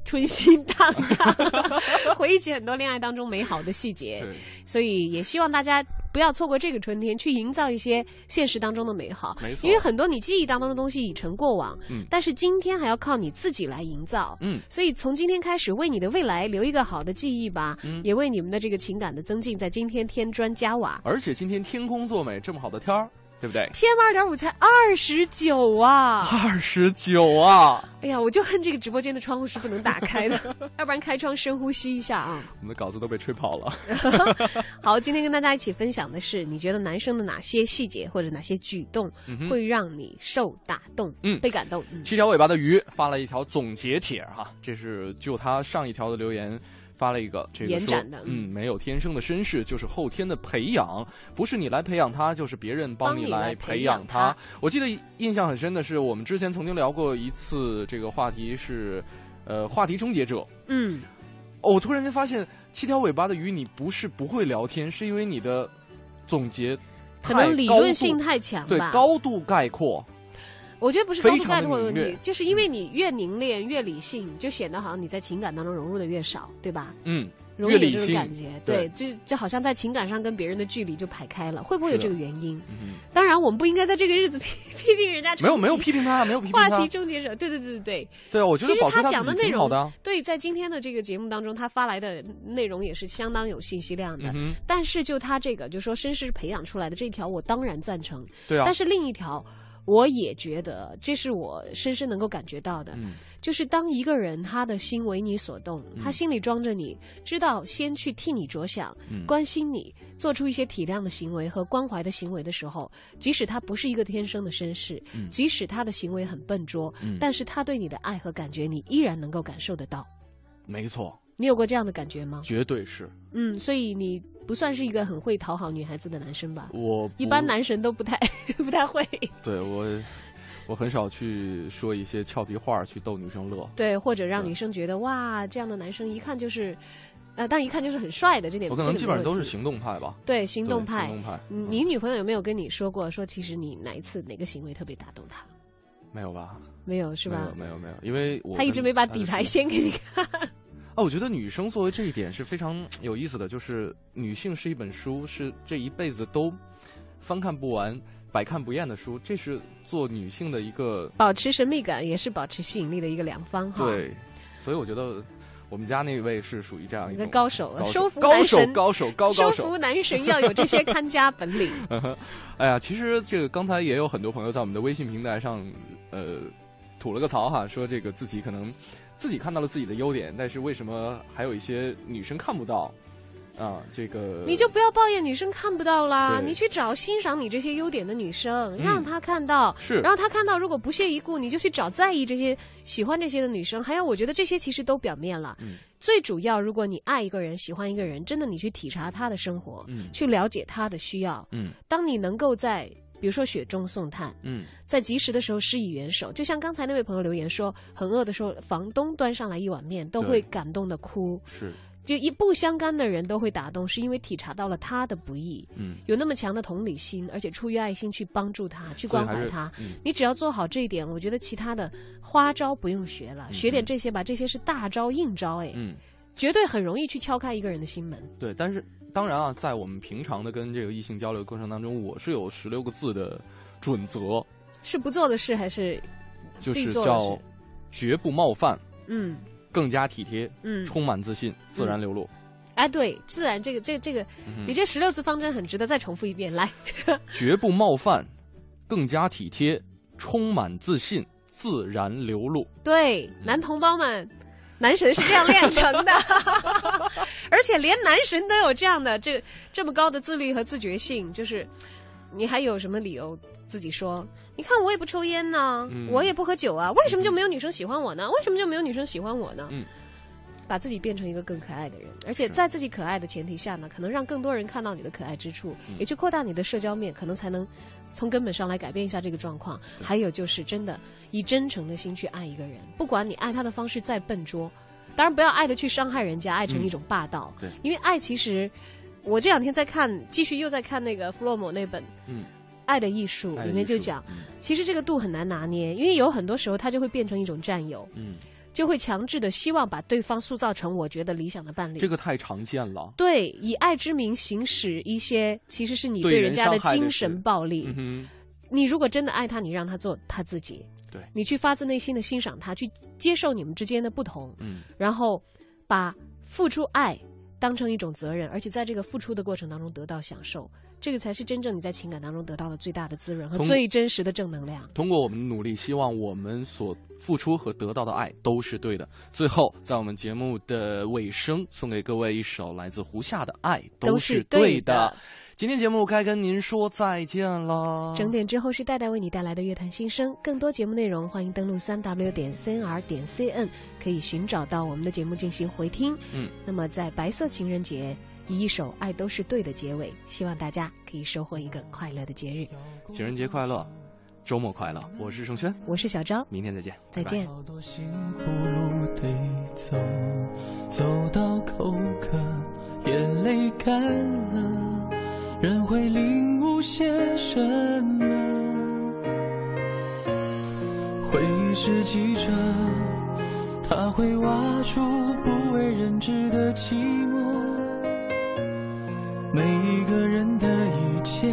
春心荡漾，回忆起很多恋爱当中美好的细节，所以也希望大家不要错过这个春天，去营造一些现实当中的美好。
没错，
因为很多你记忆当中的东西已成过往，
嗯，
但是今天还要靠你自己来营造，
嗯，
所以从今天开始，为你的未来留一个好的记忆吧，
嗯，
也为你们的这个情感的增进，在今天添砖加瓦。
而且今天天空作美，这么好的天儿。对不对
？PM 二点五才二十九啊！
二十九啊！
哎呀，我就恨这个直播间的窗户是不能打开的，要不然开窗深呼吸一下啊！
我们的稿子都被吹跑了。
好，今天跟大家一起分享的是，你觉得男生的哪些细节或者哪些举动会让你受打动？嗯，被感动。
七条尾巴的鱼发了一条总结帖哈，这是就他上一条的留言。发了一个这个说，嗯，没有天生的绅士，就是后天的培养，不是你来培养他，就是别人帮
你
来培养他。我记得印象很深的是，我们之前曾经聊过一次这个话题是，呃，话题终结者。
嗯，
我突然间发现，七条尾巴的鱼，你不是不会聊天，是因为你的总结
可能理论性太强，
对，高度概括。
我觉得不是高度概括的问题，就是因为你越凝练越理性，就显得好像你在情感当中融入的越少，对吧？
嗯，
越理性感觉，对，就就好像在情感上跟别人的距离就排开了，会不会有这个原因？当然，我们不应该在这个日子批 批评人家。
没有没有批评他，没有批评他。
话题终结者，对对对对对。
对，我觉得
他讲的内容，对，在今天的这个节目当中，他发来的内容也是相当有信息量的。但是就他这个，就说绅士培养出来的这一条，我当然赞成。
对啊。
但是另一条。我也觉得，这是我深深能够感觉到的，就是当一个人他的心为你所动，他心里装着你知道先去替你着想，关心你，做出一些体谅的行为和关怀的行为的时候，即使他不是一个天生的绅士，即使他的行为很笨拙，但是他对你的爱和感觉，你依然能够感受得到。
没错。
你有过这样的感觉吗？
绝对是。
嗯，所以你不算是一个很会讨好女孩子的男生吧？
我
一般男神都不太 不太会。
对我，我很少去说一些俏皮话去逗女生乐。
对，或者让女生觉得哇，这样的男生一看就是，呃，但一看就是很帅的这点。
我可能基本上都是行动派吧。
对，行动派。
行动派。
你女朋友有没有跟你说过，说其实你哪一次哪个行为特别打动她？
没有吧？
没有是吧？
没有没有，因为我
他一直没把底牌掀给你看。
啊，我觉得女生作为这一点是非常有意思的，就是女性是一本书，是这一辈子都翻看不完、百看不厌的书，这是做女性的一个
保持神秘感，也是保持吸引力的一个良方哈。
对，所以我觉得我们家那位是属于这样一个
高手，收服
高手，高手，高高手，
收服男神要有这些看家本领。
哎呀，其实这个刚才也有很多朋友在我们的微信平台上，呃，吐了个槽哈，说这个自己可能。自己看到了自己的优点，但是为什么还有一些女生看不到？啊，这个
你就不要抱怨女生看不到啦，你去找欣赏你这些优点的女生，让她看到，
是，
然后她看到，如果不屑一顾，你就去找在意这些、喜欢这些的女生。还有，我觉得这些其实都表面了。嗯，最主要，如果你爱一个人、喜欢一个人，真的，你去体察他的生活，嗯，去了解他的需要，嗯，当你能够在。比如说雪中送炭，嗯，在及时的时候施以援手，就像刚才那位朋友留言说，很饿的时候，房东端上来一碗面，都会感动的哭。
是，
就一不相干的人都会打动，是因为体察到了他的不易，嗯，有那么强的同理心，而且出于爱心去帮助他，去关怀他。你只要做好这一点，我觉得其他的花招不用学了，学点这些吧，这些是大招硬招，哎，嗯，绝对很容易去敲开一个人的心门。
对，但是。当然啊，在我们平常的跟这个异性交流过程当中，我是有十六个字的准则，
是不做的事还是
就是叫绝不冒犯，
嗯，
更加体贴，
嗯，
充满自信，自然流露。
哎，对，自然这个这个这个，你这十六字方针很值得再重复一遍，来，
绝不冒犯，更加体贴，充满自信，自然流露。
对，男同胞们。男神是这样练成的，而且连男神都有这样的这这么高的自律和自觉性，就是你还有什么理由自己说？你看我也不抽烟呢，我也不喝酒啊，为什么就没有女生喜欢我呢？为什么就没有女生喜欢我呢？
嗯，
把自己变成一个更可爱的人，而且在自己可爱的前提下呢，可能让更多人看到你的可爱之处，也去扩大你的社交面，可能才能。从根本上来改变一下这个状况，还有就是真的以真诚的心去爱一个人，不管你爱他的方式再笨拙，当然不要爱的去伤害人家，爱成一种霸道。
对，
因为爱其实，我这两天在看，继续又在看那个弗洛姆那本《嗯爱的艺术》，里面就讲，其实这个度很难拿捏，因为有很多时候它就会变成一种占有。嗯。就会强制的希望把对方塑造成我觉得理想的伴侣，
这个太常见了。
对，以爱之名行使一些其实是你对人家的精神暴力。你如果真的爱他，你让他做他自己。
对，
你去发自内心的欣赏他，去接受你们之间的不同。嗯，然后把付出爱当成一种责任，而且在这个付出的过程当中得到享受，这个才是真正你在情感当中得到的最大的滋润和最真实的正能量。
通过我们的努力，希望我们所付出和得到的爱都是对的。最后，在我们节目的尾声，送给各位一首来自胡夏的《爱都是对的》。今天节目该跟您说再见了。
整点之后是戴戴为你带来的乐坛新声，更多节目内容欢迎登录三 w 点 cnr 点 cn，可以寻找到我们的节目进行回听。
嗯，
那么在白色情人节以一首《爱都是对的》结尾，希望大家可以收获一个快乐的节日。
情人节快乐，周末快乐！我是盛轩，
我是小昭，
明天再见，
再见。
眼泪干了。人会领悟些什么？回忆是记者，他会挖出不为人知的寂寞。每一个人的一切，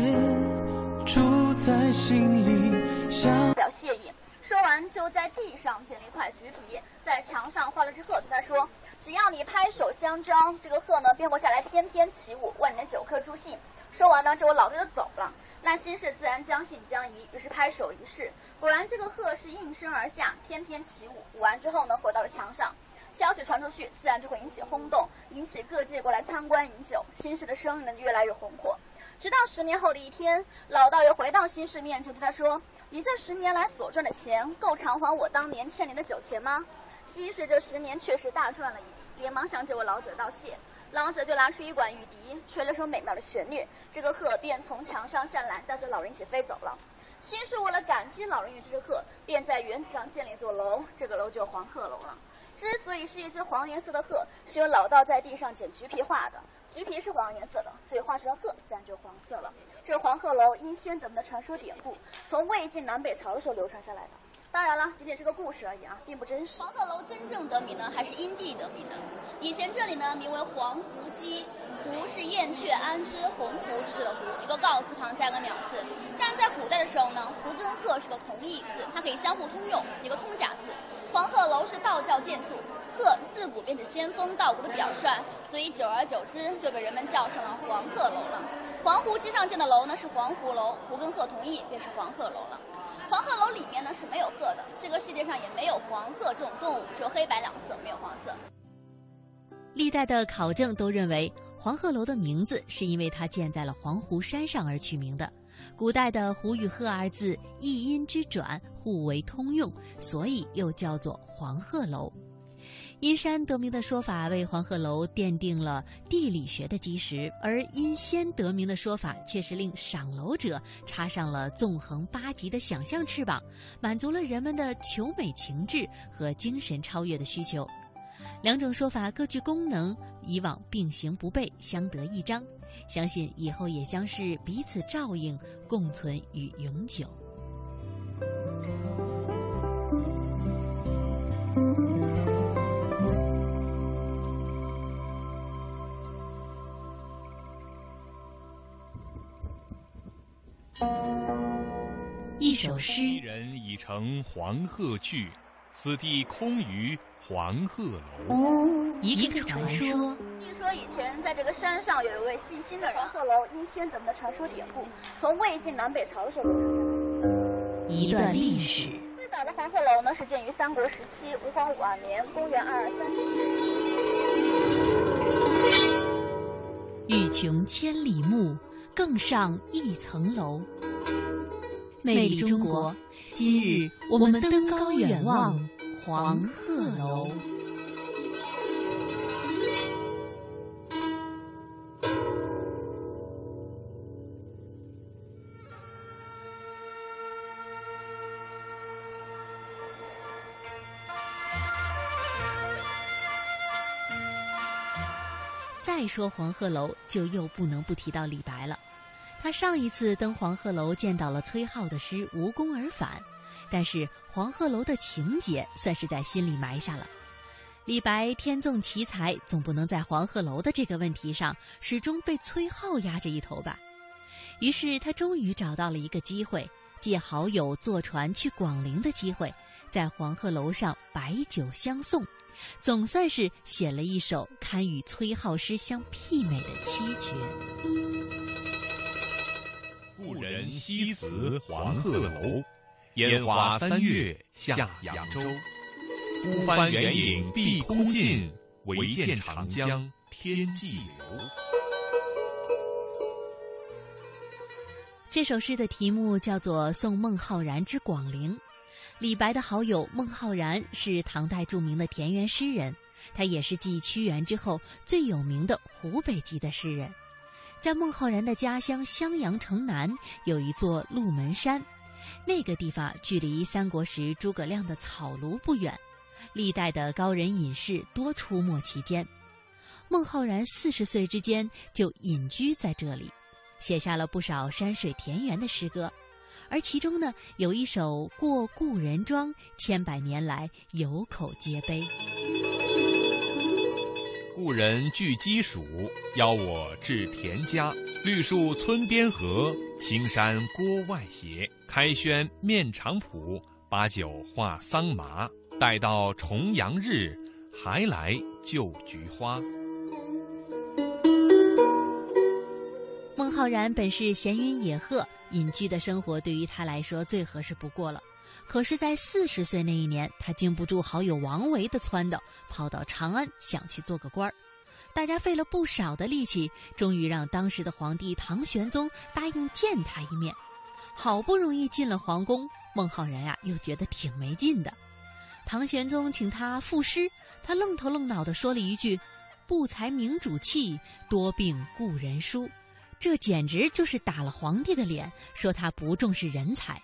住在心里。想
表谢意，说完就在地上捡了一块橘皮，在墙上画了只鹤，对他说：“只要你拍手相招，这个鹤呢便会下来翩翩起舞，为你的九颗珠信。”说完呢，这位老者就走了。那心事自然将信将疑，于是拍手一试，果然这个鹤是应声而下，翩翩起舞。舞完之后呢，回到了墙上。消息传出去，自然就会引起轰动，引起各界过来参观饮酒。新市的声音呢，越来越红火。直到十年后的一天，老道又回到新市面前，对他说：“你这十年来所赚的钱，够偿还我当年欠您的酒钱吗？”新市这十年确实大赚了一笔，连忙向这位老者道谢。老者就拿出一管玉笛，吹了首美妙的旋律，这个鹤便从墙上下来，带着老人一起飞走了。新市为了感激老人与这只鹤，便在原址上建了一座楼，这个楼就是黄鹤楼了。之所以是一只黄颜色的鹤，是由老道在地上捡橘皮画的，橘皮是黄颜色的，所以画出了鹤自然就黄色了。这黄鹤楼因先德们的传说典故，从魏晋南北朝的时候流传下来的。当然了，仅仅是个故事而已啊，并不真实。黄鹤楼真正得名呢，还是因地得名的。以前这里呢名为黄鹄矶，鹄是燕雀安知鸿鹄之志的鹄，一个告字旁加个鸟字。但在古代的时候呢，鹄跟鹤是个同义字，它可以相互通用，一个通假字。黄鹤楼是道教建筑，鹤自古便是先锋道骨的表率，所以久而久之就被人们叫成了黄鹤楼了。黄鹄矶上建的楼呢是黄鹄楼，鹄跟鹤同义，便是黄鹤楼了。黄鹤楼里面呢是没有鹤的，这个世界上也没有黄鹤这种动物，只有黑白两色，没有黄色。
历代的考证都认为，黄鹤楼的名字是因为它建在了黄湖山上而取名的。古代的“湖”与“鹤”二字一音之转，互为通用，所以又叫做黄鹤楼。因山得名的说法为黄鹤楼奠定了地理学的基石，而因仙得名的说法却是令赏楼者插上了纵横八极的想象翅膀，满足了人们的求美情志和精神超越的需求。两种说法各具功能，以往并行不悖，相得益彰，相信以后也将是彼此照应，共存与永久。一首诗，
人已乘黄鹤去，此地空余黄鹤楼。
一个传说，
据说以前在这个山上有一位姓辛的人，黄鹤楼因先咱们的传说典故，从魏晋南北朝的时候流传下来。
一段历史，
最早的黄鹤楼呢是建于三国时期吴黄武二年，公元二二三
年。欲穷千里目，更上一层楼。魅力中国，今日我们登高远望黄鹤楼。再说黄鹤楼，就又不能不提到李白了。他上一次登黄鹤楼，见到了崔颢的诗《无功而返》，但是黄鹤楼的情节算是在心里埋下了。李白天纵奇才，总不能在黄鹤楼的这个问题上始终被崔颢压着一头吧？于是他终于找到了一个机会，借好友坐船去广陵的机会，在黄鹤楼上摆酒相送，总算是写了一首堪与崔颢诗相媲美的七绝。
西辞黄鹤楼，烟花三月下扬州。孤帆远影碧空尽，唯见长江天际流。
这首诗的题目叫做《送孟浩然之广陵》。李白的好友孟浩然是唐代著名的田园诗人，他也是继屈原之后最有名的湖北籍的诗人。在孟浩然的家乡襄阳城南有一座鹿门山，那个地方距离三国时诸葛亮的草庐不远，历代的高人隐士多出没其间。孟浩然四十岁之间就隐居在这里。写下了不少山水田园的诗歌，而其中呢有一首《过故人庄》，千百年来有口皆碑。
故人具鸡黍，邀我至田家。绿树村边合，青山郭外斜。开轩面场圃，把酒话桑麻。待到重阳日，还来就菊花。
孟浩然本是闲云野鹤，隐居的生活对于他来说最合适不过了。可是，在四十岁那一年，他经不住好友王维的撺掇，跑到长安想去做个官儿。大家费了不少的力气，终于让当时的皇帝唐玄宗答应见他一面。好不容易进了皇宫，孟浩然呀又觉得挺没劲的。唐玄宗请他赋诗，他愣头愣脑地说了一句：“不才明主气，多病故人疏。”这简直就是打了皇帝的脸，说他不重视人才。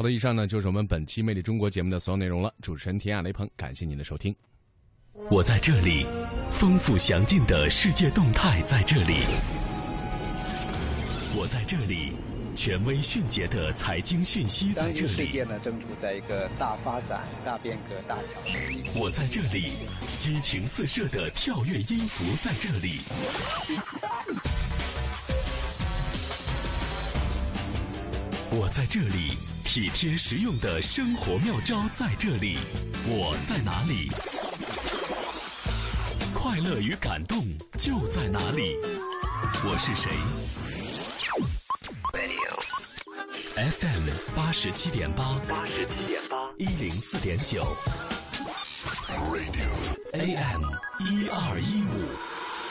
好的，以上呢就是我们本期《魅力中国》节目的所有内容了。主持人田亚雷鹏，感谢您的收听。
我在这里，丰富详尽的世界动态在这里。我在这里。权威迅捷的财经讯息在这里。
世界呢正处在一个大发展、大变革、大调整。
我在这里，激情四射的跳跃音符在这里。我在这里，体贴实用的生活妙招在这里。我在哪里？快乐与感动就在哪里？我是谁？FM 八十七点八，八十七点八，一零四点九，AM 一二一五。